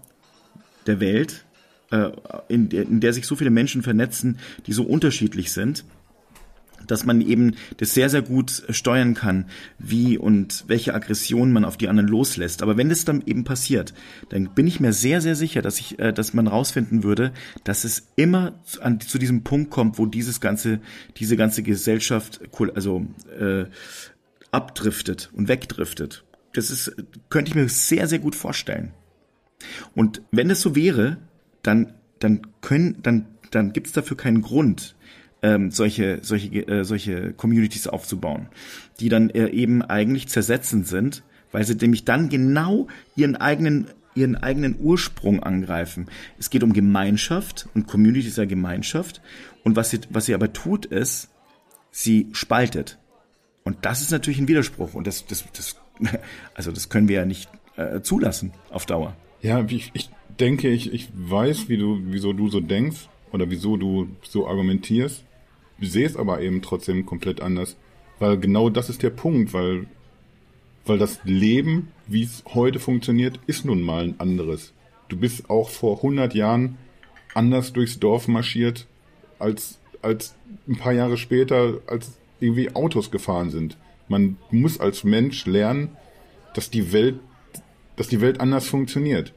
der Welt, äh, in, der, in der sich so viele Menschen vernetzen, die so unterschiedlich sind dass man eben das sehr, sehr gut steuern kann, wie und welche Aggression man auf die anderen loslässt. Aber wenn das dann eben passiert, dann bin ich mir sehr, sehr sicher, dass ich, äh, dass man rausfinden würde, dass es immer zu, an, zu diesem Punkt kommt, wo dieses ganze, diese ganze Gesellschaft, also äh, abdriftet und wegdriftet. Das ist, könnte ich mir sehr, sehr gut vorstellen. Und wenn es so wäre, dann, dann können, dann, dann gibt es dafür keinen Grund, ähm, solche, solche, äh, solche Communities aufzubauen, die dann äh, eben eigentlich zersetzend sind, weil sie nämlich dann genau ihren eigenen ihren eigenen Ursprung angreifen. Es geht um Gemeinschaft und Community ist ja Gemeinschaft. Und was sie, was sie aber tut, ist, sie spaltet. Und das ist natürlich ein Widerspruch. Und das, das, das, also das können wir ja nicht äh, zulassen auf Dauer. Ja, ich, ich denke, ich, ich weiß, wie du, wieso du so denkst oder wieso du so argumentierst sehe es aber eben trotzdem komplett anders. Weil genau das ist der Punkt, weil, weil das Leben, wie es heute funktioniert, ist nun mal ein anderes. Du bist auch vor 100 Jahren anders durchs Dorf marschiert, als, als ein paar Jahre später, als irgendwie Autos gefahren sind. Man muss als Mensch lernen, dass die Welt, dass die Welt anders funktioniert.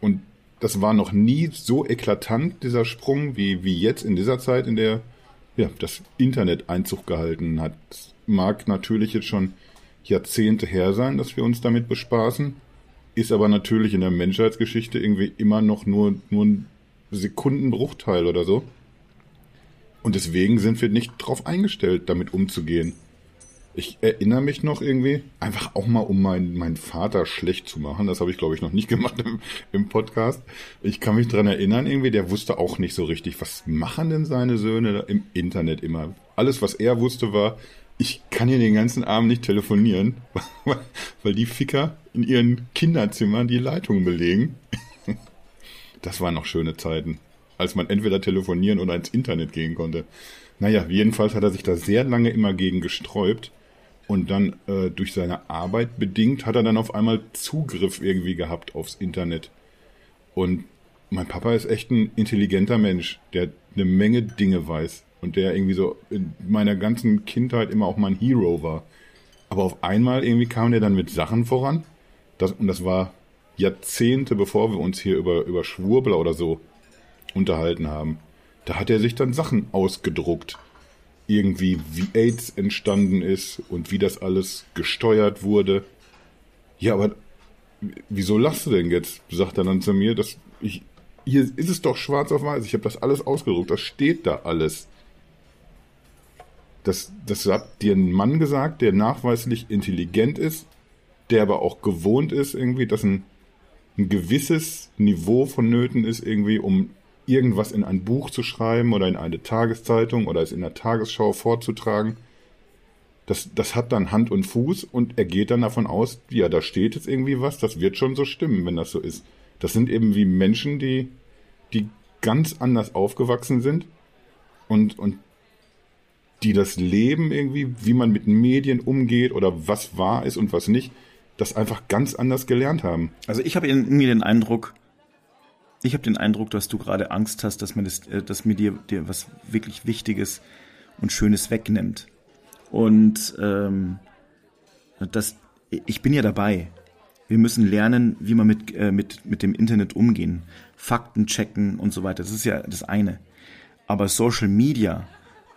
Und das war noch nie so eklatant, dieser Sprung, wie, wie jetzt in dieser Zeit, in der ja, das Internet Einzug gehalten hat. Mag natürlich jetzt schon Jahrzehnte her sein, dass wir uns damit bespaßen, ist aber natürlich in der Menschheitsgeschichte irgendwie immer noch nur, nur ein Sekundenbruchteil oder so. Und deswegen sind wir nicht darauf eingestellt, damit umzugehen. Ich erinnere mich noch irgendwie, einfach auch mal, um meinen, meinen Vater schlecht zu machen. Das habe ich, glaube ich, noch nicht gemacht im, im Podcast. Ich kann mich dran erinnern, irgendwie, der wusste auch nicht so richtig, was machen denn seine Söhne im Internet immer. Alles, was er wusste, war, ich kann hier den ganzen Abend nicht telefonieren, weil die Ficker in ihren Kinderzimmern die Leitungen belegen. Das waren noch schöne Zeiten, als man entweder telefonieren oder ins Internet gehen konnte. Naja, jedenfalls hat er sich da sehr lange immer gegen gesträubt. Und dann äh, durch seine Arbeit bedingt hat er dann auf einmal Zugriff irgendwie gehabt aufs Internet. Und mein Papa ist echt ein intelligenter Mensch, der eine Menge Dinge weiß und der irgendwie so in meiner ganzen Kindheit immer auch mein Hero war. Aber auf einmal irgendwie kam der dann mit Sachen voran. Das, und das war Jahrzehnte, bevor wir uns hier über, über Schwurbler oder so unterhalten haben. Da hat er sich dann Sachen ausgedruckt irgendwie, wie AIDS entstanden ist und wie das alles gesteuert wurde. Ja, aber wieso lachst du denn jetzt? Sagt er dann zu mir, dass ich, hier ist es doch schwarz auf weiß. Ich habe das alles ausgedruckt. Das steht da alles. Das, das hat dir ein Mann gesagt, der nachweislich intelligent ist, der aber auch gewohnt ist, irgendwie, dass ein, ein gewisses Niveau vonnöten ist, irgendwie, um irgendwas in ein Buch zu schreiben oder in eine Tageszeitung oder es in der Tagesschau vorzutragen. das, das hat dann Hand und Fuß und er geht dann davon aus, ja, da steht jetzt irgendwie was, das wird schon so stimmen, wenn das so ist. Das sind eben wie Menschen, die, die ganz anders aufgewachsen sind und, und die das Leben irgendwie, wie man mit Medien umgeht oder was wahr ist und was nicht, das einfach ganz anders gelernt haben. Also ich habe irgendwie den Eindruck, ich habe den Eindruck, dass du gerade Angst hast, dass man das, äh, dass mir dir, dir was wirklich Wichtiges und Schönes wegnimmt. Und ähm, das, ich bin ja dabei. Wir müssen lernen, wie man mit, äh, mit, mit dem Internet umgehen. Fakten checken und so weiter. Das ist ja das eine. Aber Social Media,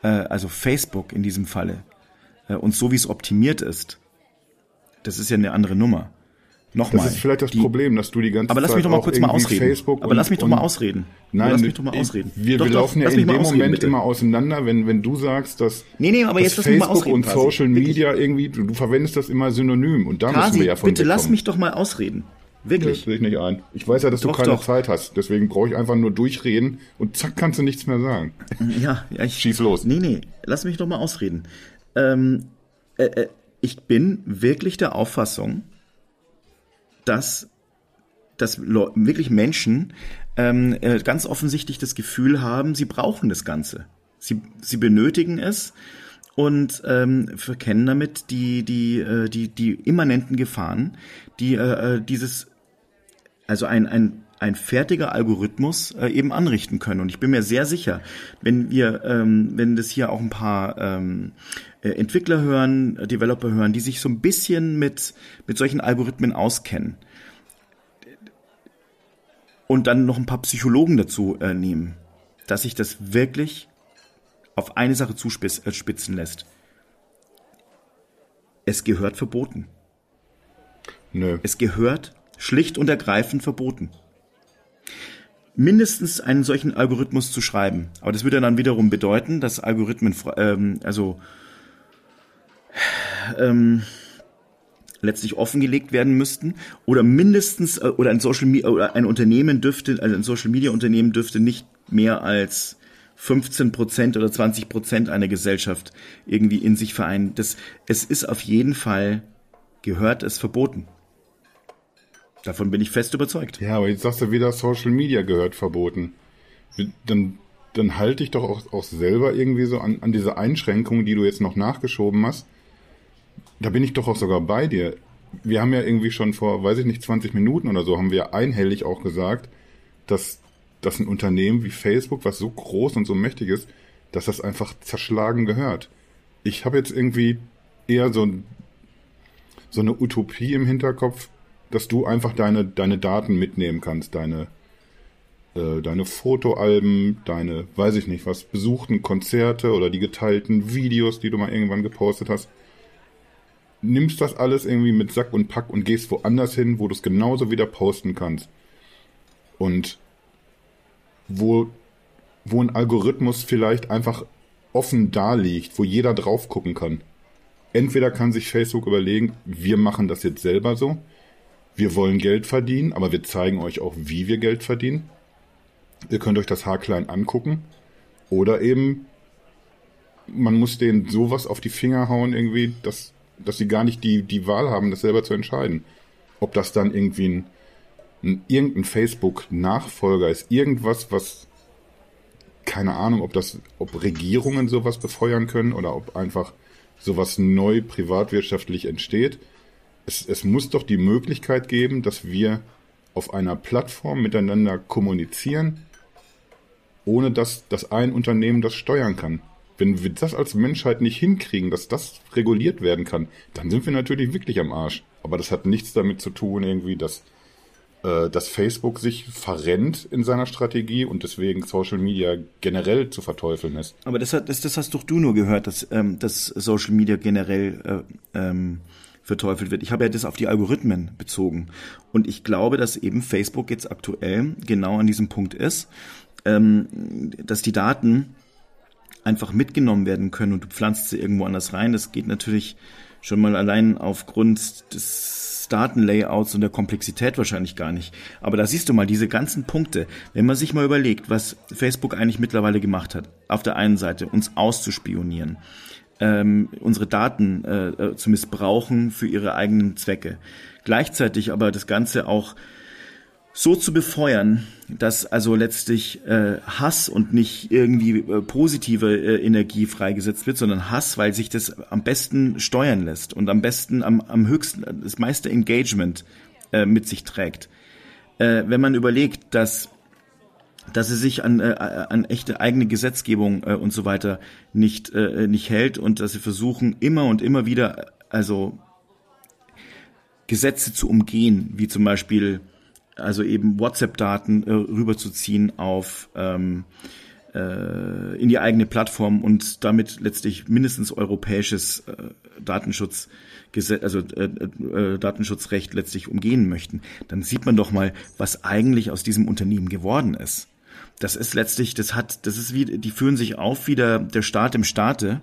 äh, also Facebook in diesem Falle, äh, und so wie es optimiert ist, das ist ja eine andere Nummer. Nochmal. Das ist vielleicht das die, Problem, dass du die ganze aber lass Zeit mich doch mal kurz mal ausreden. Facebook aber und, lass mich doch mal ausreden. Nein, lass mich doch mal ausreden. Wir, doch, wir doch, laufen ja lass in dem ausreden, Moment bitte. immer auseinander, wenn, wenn du sagst, dass, Nee, nee, aber dass jetzt lass mich mal Facebook ausreden, und. Social Wirklich. Media irgendwie, du, du verwendest das immer synonym und da müssen Kasi, wir ja von bitte lass mich doch mal ausreden. Das Wirklich. sehe ich nicht ein. Ich weiß ja, dass du Doch, keine doch. Zeit hast. Deswegen brauche ich einfach nur durchreden und zack, kannst du nichts mehr sagen. Ja, ja, ich, Schieß los. Nee, nee, lass mich doch mal ausreden. Ähm, äh, äh, ich bin wirklich der Auffassung, dass, dass wirklich Menschen ähm, äh, ganz offensichtlich das Gefühl haben, sie brauchen das Ganze. Sie, sie benötigen es und ähm, verkennen damit die, die, äh, die, die immanenten Gefahren, die äh, äh, dieses also ein, ein, ein fertiger Algorithmus äh, eben anrichten können. Und ich bin mir sehr sicher, wenn wir, ähm, wenn das hier auch ein paar ähm, äh, Entwickler hören, äh, Developer hören, die sich so ein bisschen mit, mit solchen Algorithmen auskennen und dann noch ein paar Psychologen dazu äh, nehmen, dass sich das wirklich auf eine Sache zuspitzen lässt. Es gehört verboten. Nö. Es gehört schlicht und ergreifend verboten. Mindestens einen solchen Algorithmus zu schreiben. Aber das würde dann wiederum bedeuten, dass Algorithmen, ähm, also ähm, letztlich offengelegt werden müssten oder mindestens äh, oder ein Social Media oder ein Unternehmen dürfte, also ein Social Media Unternehmen dürfte nicht mehr als 15 Prozent oder 20 Prozent einer Gesellschaft irgendwie in sich vereinen. Das, es ist auf jeden Fall gehört es verboten. Davon bin ich fest überzeugt. Ja, aber jetzt sagst du wieder, Social Media gehört verboten. Dann, dann halte ich doch auch, auch selber irgendwie so an, an diese Einschränkungen, die du jetzt noch nachgeschoben hast. Da bin ich doch auch sogar bei dir. Wir haben ja irgendwie schon vor, weiß ich nicht, 20 Minuten oder so, haben wir einhellig auch gesagt, dass, dass ein Unternehmen wie Facebook, was so groß und so mächtig ist, dass das einfach zerschlagen gehört. Ich habe jetzt irgendwie eher so, so eine Utopie im Hinterkopf, dass du einfach deine, deine Daten mitnehmen kannst, deine, äh, deine Fotoalben, deine, weiß ich nicht was, besuchten Konzerte oder die geteilten Videos, die du mal irgendwann gepostet hast. Nimmst das alles irgendwie mit Sack und Pack und gehst woanders hin, wo du es genauso wieder posten kannst. Und wo, wo ein Algorithmus vielleicht einfach offen da liegt, wo jeder drauf gucken kann. Entweder kann sich Facebook überlegen, wir machen das jetzt selber so, wir wollen Geld verdienen, aber wir zeigen euch auch, wie wir Geld verdienen. Ihr könnt euch das haarklein angucken. Oder eben, man muss denen sowas auf die Finger hauen, irgendwie, dass, dass sie gar nicht die, die Wahl haben, das selber zu entscheiden. Ob das dann irgendwie ein, ein irgendein Facebook-Nachfolger ist, irgendwas, was, keine Ahnung, ob das, ob Regierungen sowas befeuern können oder ob einfach sowas neu privatwirtschaftlich entsteht es, es muss doch die Möglichkeit geben, dass wir auf einer Plattform miteinander kommunizieren, ohne dass, dass ein Unternehmen das steuern kann. Wenn wir das als Menschheit nicht hinkriegen, dass das reguliert werden kann, dann sind wir natürlich wirklich am Arsch. Aber das hat nichts damit zu tun, irgendwie, dass, äh, dass Facebook sich verrennt in seiner Strategie und deswegen Social Media generell zu verteufeln ist. Aber das, hat, das, das hast doch du nur gehört, dass, ähm, dass Social Media generell äh, ähm, verteufelt wird. Ich habe ja das auf die Algorithmen bezogen. Und ich glaube, dass eben Facebook jetzt aktuell genau an diesem Punkt ist, ähm, dass die Daten einfach mitgenommen werden können und du pflanzt sie irgendwo anders rein. Das geht natürlich schon mal allein aufgrund des Datenlayouts und der Komplexität wahrscheinlich gar nicht. Aber da siehst du mal diese ganzen Punkte. Wenn man sich mal überlegt, was Facebook eigentlich mittlerweile gemacht hat, auf der einen Seite uns auszuspionieren, ähm, unsere Daten äh, äh, zu missbrauchen für ihre eigenen Zwecke. Gleichzeitig aber das Ganze auch so zu befeuern, dass also letztlich äh, Hass und nicht irgendwie äh, positive äh, Energie freigesetzt wird, sondern Hass, weil sich das am besten steuern lässt und am besten, am, am höchsten, das meiste Engagement äh, mit sich trägt. Äh, wenn man überlegt, dass dass sie sich an, äh, an echte eigene Gesetzgebung äh, und so weiter nicht, äh, nicht hält und dass sie versuchen, immer und immer wieder, also Gesetze zu umgehen, wie zum Beispiel also eben WhatsApp-Daten äh, rüberzuziehen auf ähm, äh, in die eigene Plattform und damit letztlich mindestens europäisches äh, Datenschutz also äh, äh, Datenschutzrecht letztlich umgehen möchten, dann sieht man doch mal, was eigentlich aus diesem Unternehmen geworden ist das ist letztlich, das hat, das ist wie, die fühlen sich auf wie der, der Staat im Staate.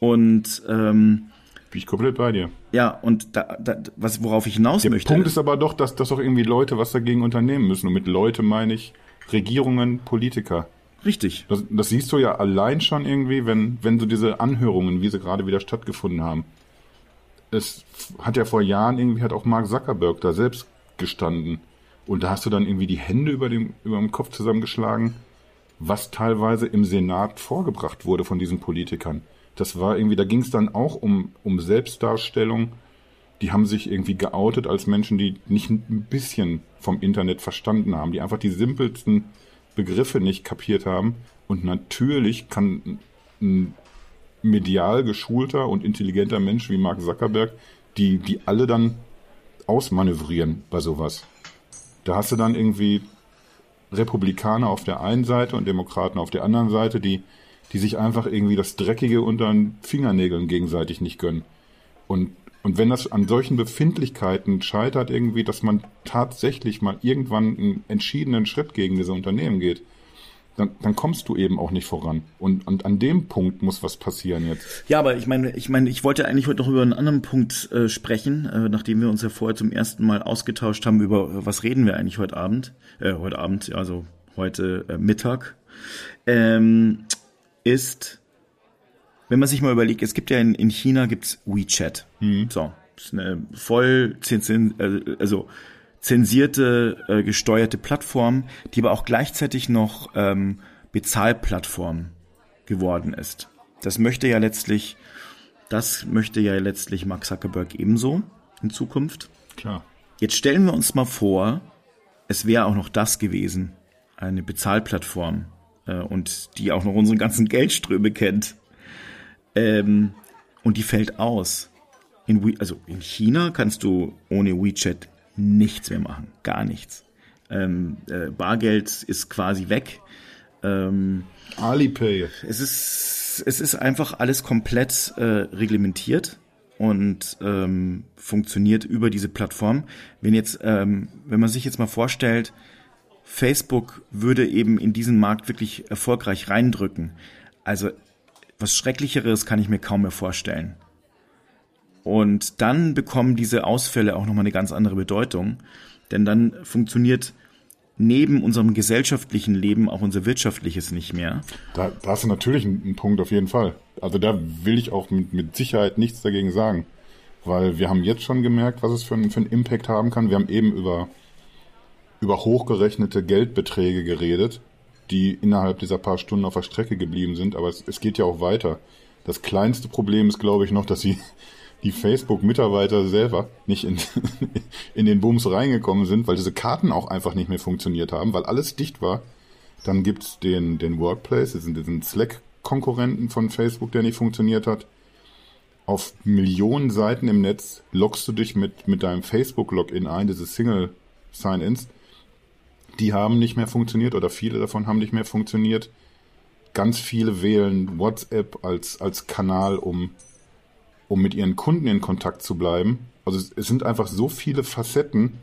Und ähm, bin ich komplett bei dir. Ja, und da, da, was, worauf ich hinaus der möchte. Der Punkt ist aber doch, dass, dass auch irgendwie Leute was dagegen unternehmen müssen. Und mit Leute meine ich Regierungen, Politiker. Richtig. Das, das siehst du ja allein schon irgendwie, wenn, wenn so diese Anhörungen, wie sie gerade wieder stattgefunden haben. Es hat ja vor Jahren irgendwie, hat auch Mark Zuckerberg da selbst gestanden und da hast du dann irgendwie die Hände über dem, über dem Kopf zusammengeschlagen, was teilweise im Senat vorgebracht wurde von diesen Politikern. Das war irgendwie, da ging es dann auch um, um Selbstdarstellung. Die haben sich irgendwie geoutet als Menschen, die nicht ein bisschen vom Internet verstanden haben, die einfach die simpelsten Begriffe nicht kapiert haben. Und natürlich kann ein medial geschulter und intelligenter Mensch wie Mark Zuckerberg die, die alle dann ausmanövrieren bei sowas. Da hast du dann irgendwie Republikaner auf der einen Seite und Demokraten auf der anderen Seite, die, die sich einfach irgendwie das Dreckige unter den Fingernägeln gegenseitig nicht gönnen. Und, und wenn das an solchen Befindlichkeiten scheitert, irgendwie, dass man tatsächlich mal irgendwann einen entschiedenen Schritt gegen diese Unternehmen geht, dann, dann kommst du eben auch nicht voran. Und, und an dem Punkt muss was passieren jetzt. Ja, aber ich meine, ich meine, ich wollte eigentlich heute noch über einen anderen Punkt äh, sprechen, äh, nachdem wir uns ja vorher zum ersten Mal ausgetauscht haben über äh, was reden wir eigentlich heute Abend, äh, heute Abend, also heute äh, Mittag, ähm, ist, wenn man sich mal überlegt, es gibt ja in, in China gibt's WeChat, mhm. so, ist eine voll, äh, also zensierte, äh, gesteuerte Plattform, die aber auch gleichzeitig noch ähm, Bezahlplattform geworden ist. Das möchte ja letztlich, das möchte ja letztlich Mark Zuckerberg ebenso in Zukunft. Klar. Jetzt stellen wir uns mal vor, es wäre auch noch das gewesen, eine Bezahlplattform äh, und die auch noch unsere ganzen Geldströme kennt. Ähm, und die fällt aus. In We also in China kannst du ohne WeChat nichts mehr machen. Gar nichts. Ähm, äh, Bargeld ist quasi weg. Ähm, Alipay. Es ist, es ist einfach alles komplett äh, reglementiert und ähm, funktioniert über diese Plattform. Wenn jetzt, ähm, wenn man sich jetzt mal vorstellt, Facebook würde eben in diesen Markt wirklich erfolgreich reindrücken. Also was Schrecklicheres kann ich mir kaum mehr vorstellen. Und dann bekommen diese Ausfälle auch nochmal eine ganz andere Bedeutung, denn dann funktioniert neben unserem gesellschaftlichen Leben auch unser wirtschaftliches nicht mehr. Da, da hast du natürlich einen, einen, Punkt auf jeden Fall. Also da will ich auch mit, mit Sicherheit nichts dagegen sagen, weil wir haben jetzt schon gemerkt, was es für, ein, für einen Impact haben kann. Wir haben eben über, über hochgerechnete Geldbeträge geredet, die innerhalb dieser paar Stunden auf der Strecke geblieben sind, aber es, es geht ja auch weiter. Das kleinste Problem ist, glaube ich, noch, dass sie die Facebook-Mitarbeiter selber nicht in, in den Booms reingekommen sind, weil diese Karten auch einfach nicht mehr funktioniert haben, weil alles dicht war. Dann gibt's den, den Workplace, diesen, diesen Slack-Konkurrenten von Facebook, der nicht funktioniert hat. Auf Millionen Seiten im Netz loggst du dich mit, mit deinem Facebook-Login ein, diese Single-Sign-Ins. Die haben nicht mehr funktioniert oder viele davon haben nicht mehr funktioniert. Ganz viele wählen WhatsApp als, als Kanal, um um mit ihren Kunden in Kontakt zu bleiben. Also es, es sind einfach so viele Facetten,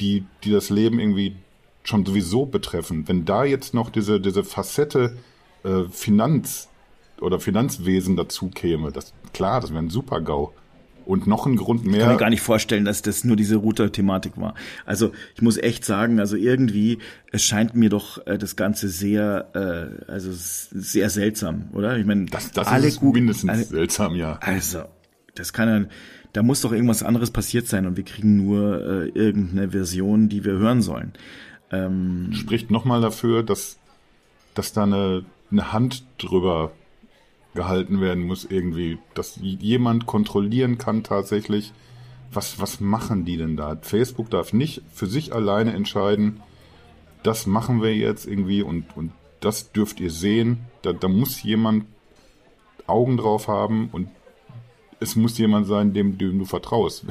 die, die das Leben irgendwie schon sowieso betreffen. Wenn da jetzt noch diese, diese Facette äh, Finanz oder Finanzwesen dazu käme, das klar, das wäre ein super GAU. Und noch ein Grund mehr. Ich kann mir gar nicht vorstellen, dass das nur diese Router-Thematik war. Also ich muss echt sagen, also irgendwie, es scheint mir doch äh, das Ganze sehr, äh, also sehr seltsam, oder? Ich meine, das, das alle ist Google, mindestens alle, seltsam, ja. Also, das kann ja, da muss doch irgendwas anderes passiert sein und wir kriegen nur äh, irgendeine Version, die wir hören sollen. Ähm, Spricht nochmal dafür, dass, dass da eine, eine Hand drüber gehalten werden muss irgendwie, dass jemand kontrollieren kann tatsächlich, was, was machen die denn da? Facebook darf nicht für sich alleine entscheiden, das machen wir jetzt irgendwie und, und das dürft ihr sehen. Da, da muss jemand Augen drauf haben und es muss jemand sein, dem, dem du vertraust.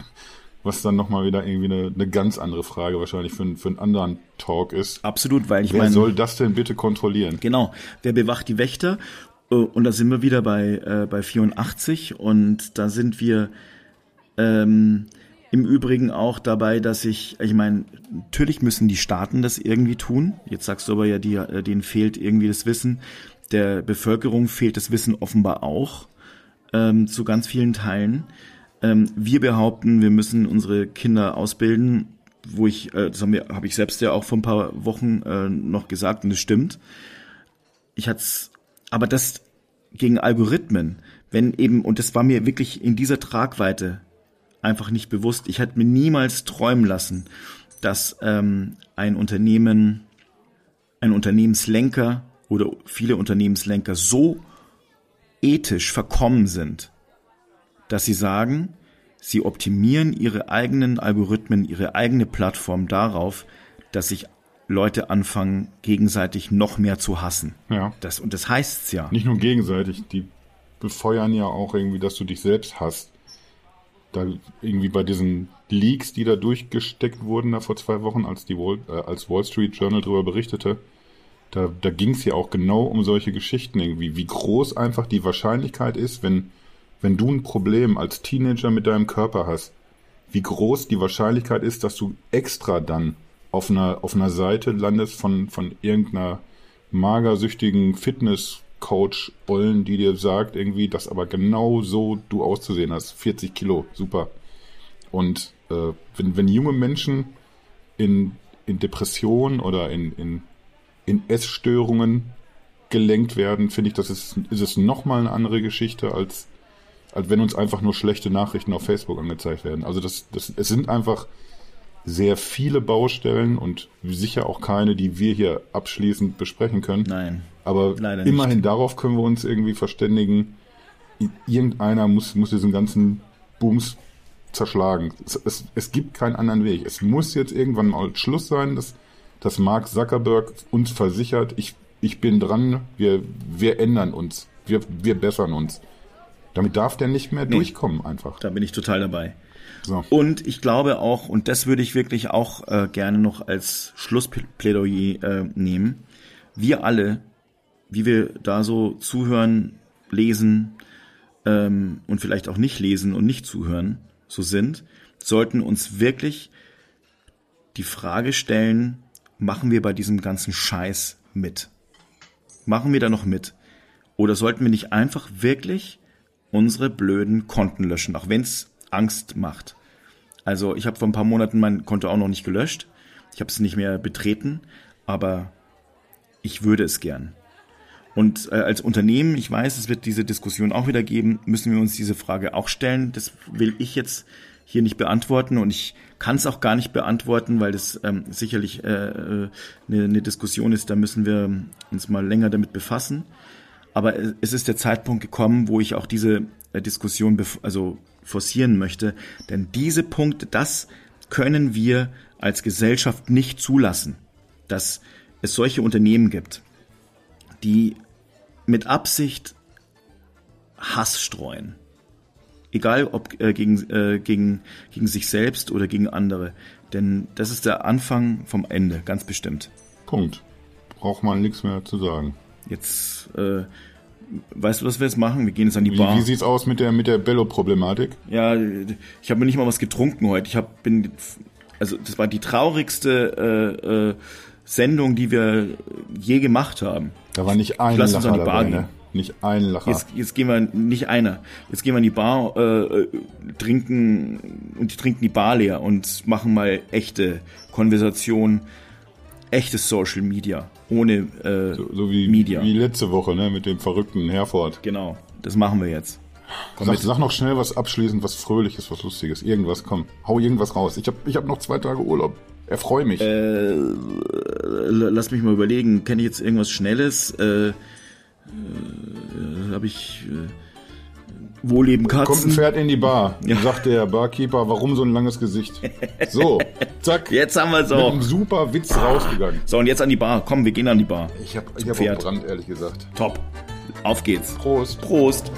Was dann nochmal wieder irgendwie eine, eine ganz andere Frage wahrscheinlich für, für einen anderen Talk ist. Absolut, weil ich meine. Wer soll das denn bitte kontrollieren? Genau. Wer bewacht die Wächter? Äh, und da sind wir wieder bei, äh, bei 84 und da sind wir ähm, im Übrigen auch dabei, dass ich, ich meine, natürlich müssen die Staaten das irgendwie tun. Jetzt sagst du aber ja, die, äh, denen fehlt irgendwie das Wissen. Der Bevölkerung fehlt das Wissen offenbar auch ähm, zu ganz vielen Teilen. Ähm, wir behaupten, wir müssen unsere Kinder ausbilden, wo ich, äh, das habe hab ich selbst ja auch vor ein paar Wochen äh, noch gesagt und es stimmt. Ich hatte aber das gegen Algorithmen, wenn eben, und das war mir wirklich in dieser Tragweite einfach nicht bewusst, ich hätte mir niemals träumen lassen, dass ähm, ein Unternehmen, ein Unternehmenslenker oder viele Unternehmenslenker so ethisch verkommen sind, dass sie sagen, sie optimieren ihre eigenen Algorithmen, ihre eigene Plattform darauf, dass sich Leute anfangen, gegenseitig noch mehr zu hassen. Ja. Das, und das heißt's ja. Nicht nur gegenseitig, die befeuern ja auch irgendwie, dass du dich selbst hasst. Da irgendwie bei diesen Leaks, die da durchgesteckt wurden, da vor zwei Wochen, als die Wall, äh, als Wall Street Journal darüber berichtete, da, da ging es ja auch genau um solche Geschichten irgendwie, wie groß einfach die Wahrscheinlichkeit ist, wenn, wenn du ein Problem als Teenager mit deinem Körper hast, wie groß die Wahrscheinlichkeit ist, dass du extra dann auf einer, auf einer Seite landest von, von irgendeiner magersüchtigen Fitness-Coach Ollen, die dir sagt irgendwie, dass aber genau so du auszusehen hast. 40 Kilo, super. Und äh, wenn, wenn junge Menschen in, in Depression oder in, in, in Essstörungen gelenkt werden, finde ich, das ist, ist es nochmal eine andere Geschichte, als, als wenn uns einfach nur schlechte Nachrichten auf Facebook angezeigt werden. Also das, das, es sind einfach sehr viele Baustellen und sicher auch keine, die wir hier abschließend besprechen können. Nein. Aber immerhin nicht. darauf können wir uns irgendwie verständigen. Irgendeiner muss, muss diesen ganzen Booms zerschlagen. Es, es, es gibt keinen anderen Weg. Es muss jetzt irgendwann mal Schluss sein, dass, dass Mark Zuckerberg uns versichert, ich, ich bin dran, wir, wir ändern uns, wir, wir bessern uns. Damit darf der nicht mehr nee, durchkommen einfach. Da bin ich total dabei. So. Und ich glaube auch, und das würde ich wirklich auch äh, gerne noch als Schlussplädoyer äh, nehmen, wir alle, wie wir da so zuhören, lesen ähm, und vielleicht auch nicht lesen und nicht zuhören, so sind, sollten uns wirklich die Frage stellen, machen wir bei diesem ganzen Scheiß mit? Machen wir da noch mit? Oder sollten wir nicht einfach wirklich unsere blöden Konten löschen, auch wenn es Angst macht. Also ich habe vor ein paar Monaten mein Konto auch noch nicht gelöscht. Ich habe es nicht mehr betreten, aber ich würde es gern. Und äh, als Unternehmen, ich weiß, es wird diese Diskussion auch wieder geben, müssen wir uns diese Frage auch stellen. Das will ich jetzt hier nicht beantworten und ich kann es auch gar nicht beantworten, weil das ähm, sicherlich äh, äh, eine, eine Diskussion ist, da müssen wir uns mal länger damit befassen. Aber es ist der Zeitpunkt gekommen, wo ich auch diese Diskussion also forcieren möchte. Denn diese Punkte, das können wir als Gesellschaft nicht zulassen, dass es solche Unternehmen gibt, die mit Absicht Hass streuen. Egal ob äh, gegen, äh, gegen, gegen sich selbst oder gegen andere. Denn das ist der Anfang vom Ende, ganz bestimmt. Punkt. Braucht man nichts mehr zu sagen. Jetzt äh, Weißt du, was wir jetzt machen? Wir gehen jetzt an die wie, Bar. Wie sieht's aus mit der mit der Bello-Problematik? Ja, ich habe mir nicht mal was getrunken heute. Ich hab, bin, also das war die traurigste äh, äh, Sendung, die wir je gemacht haben. Da war nicht ein Lass uns an die Bar dabei, ne? Nicht ein Lacher. Jetzt, jetzt gehen wir nicht einer. Jetzt gehen wir in die Bar, äh, trinken und die trinken die Bar leer und machen mal echte Konversation, echtes Social Media ohne äh, so, so wie, Media. wie letzte Woche, ne, mit dem verrückten Herford. Genau, das machen wir jetzt. Komm sag, sag noch schnell was abschließend, was Fröhliches, was Lustiges. Irgendwas, komm. Hau irgendwas raus. Ich hab, ich hab noch zwei Tage Urlaub. Erfreu mich. Äh, lass mich mal überlegen. Kenne ich jetzt irgendwas Schnelles? Äh, äh, habe ich äh, Wohleben Katzen? Kommt ein Pferd in die Bar. Ja. Sagt der Barkeeper, warum so ein langes Gesicht? So, zack. Jetzt haben wir es auch. Mit einem super Witz rausgegangen. So, und jetzt an die Bar. Komm, wir gehen an die Bar. Ich habe ich hab auch Brand, ehrlich gesagt. Top. Auf geht's. Prost. Prost.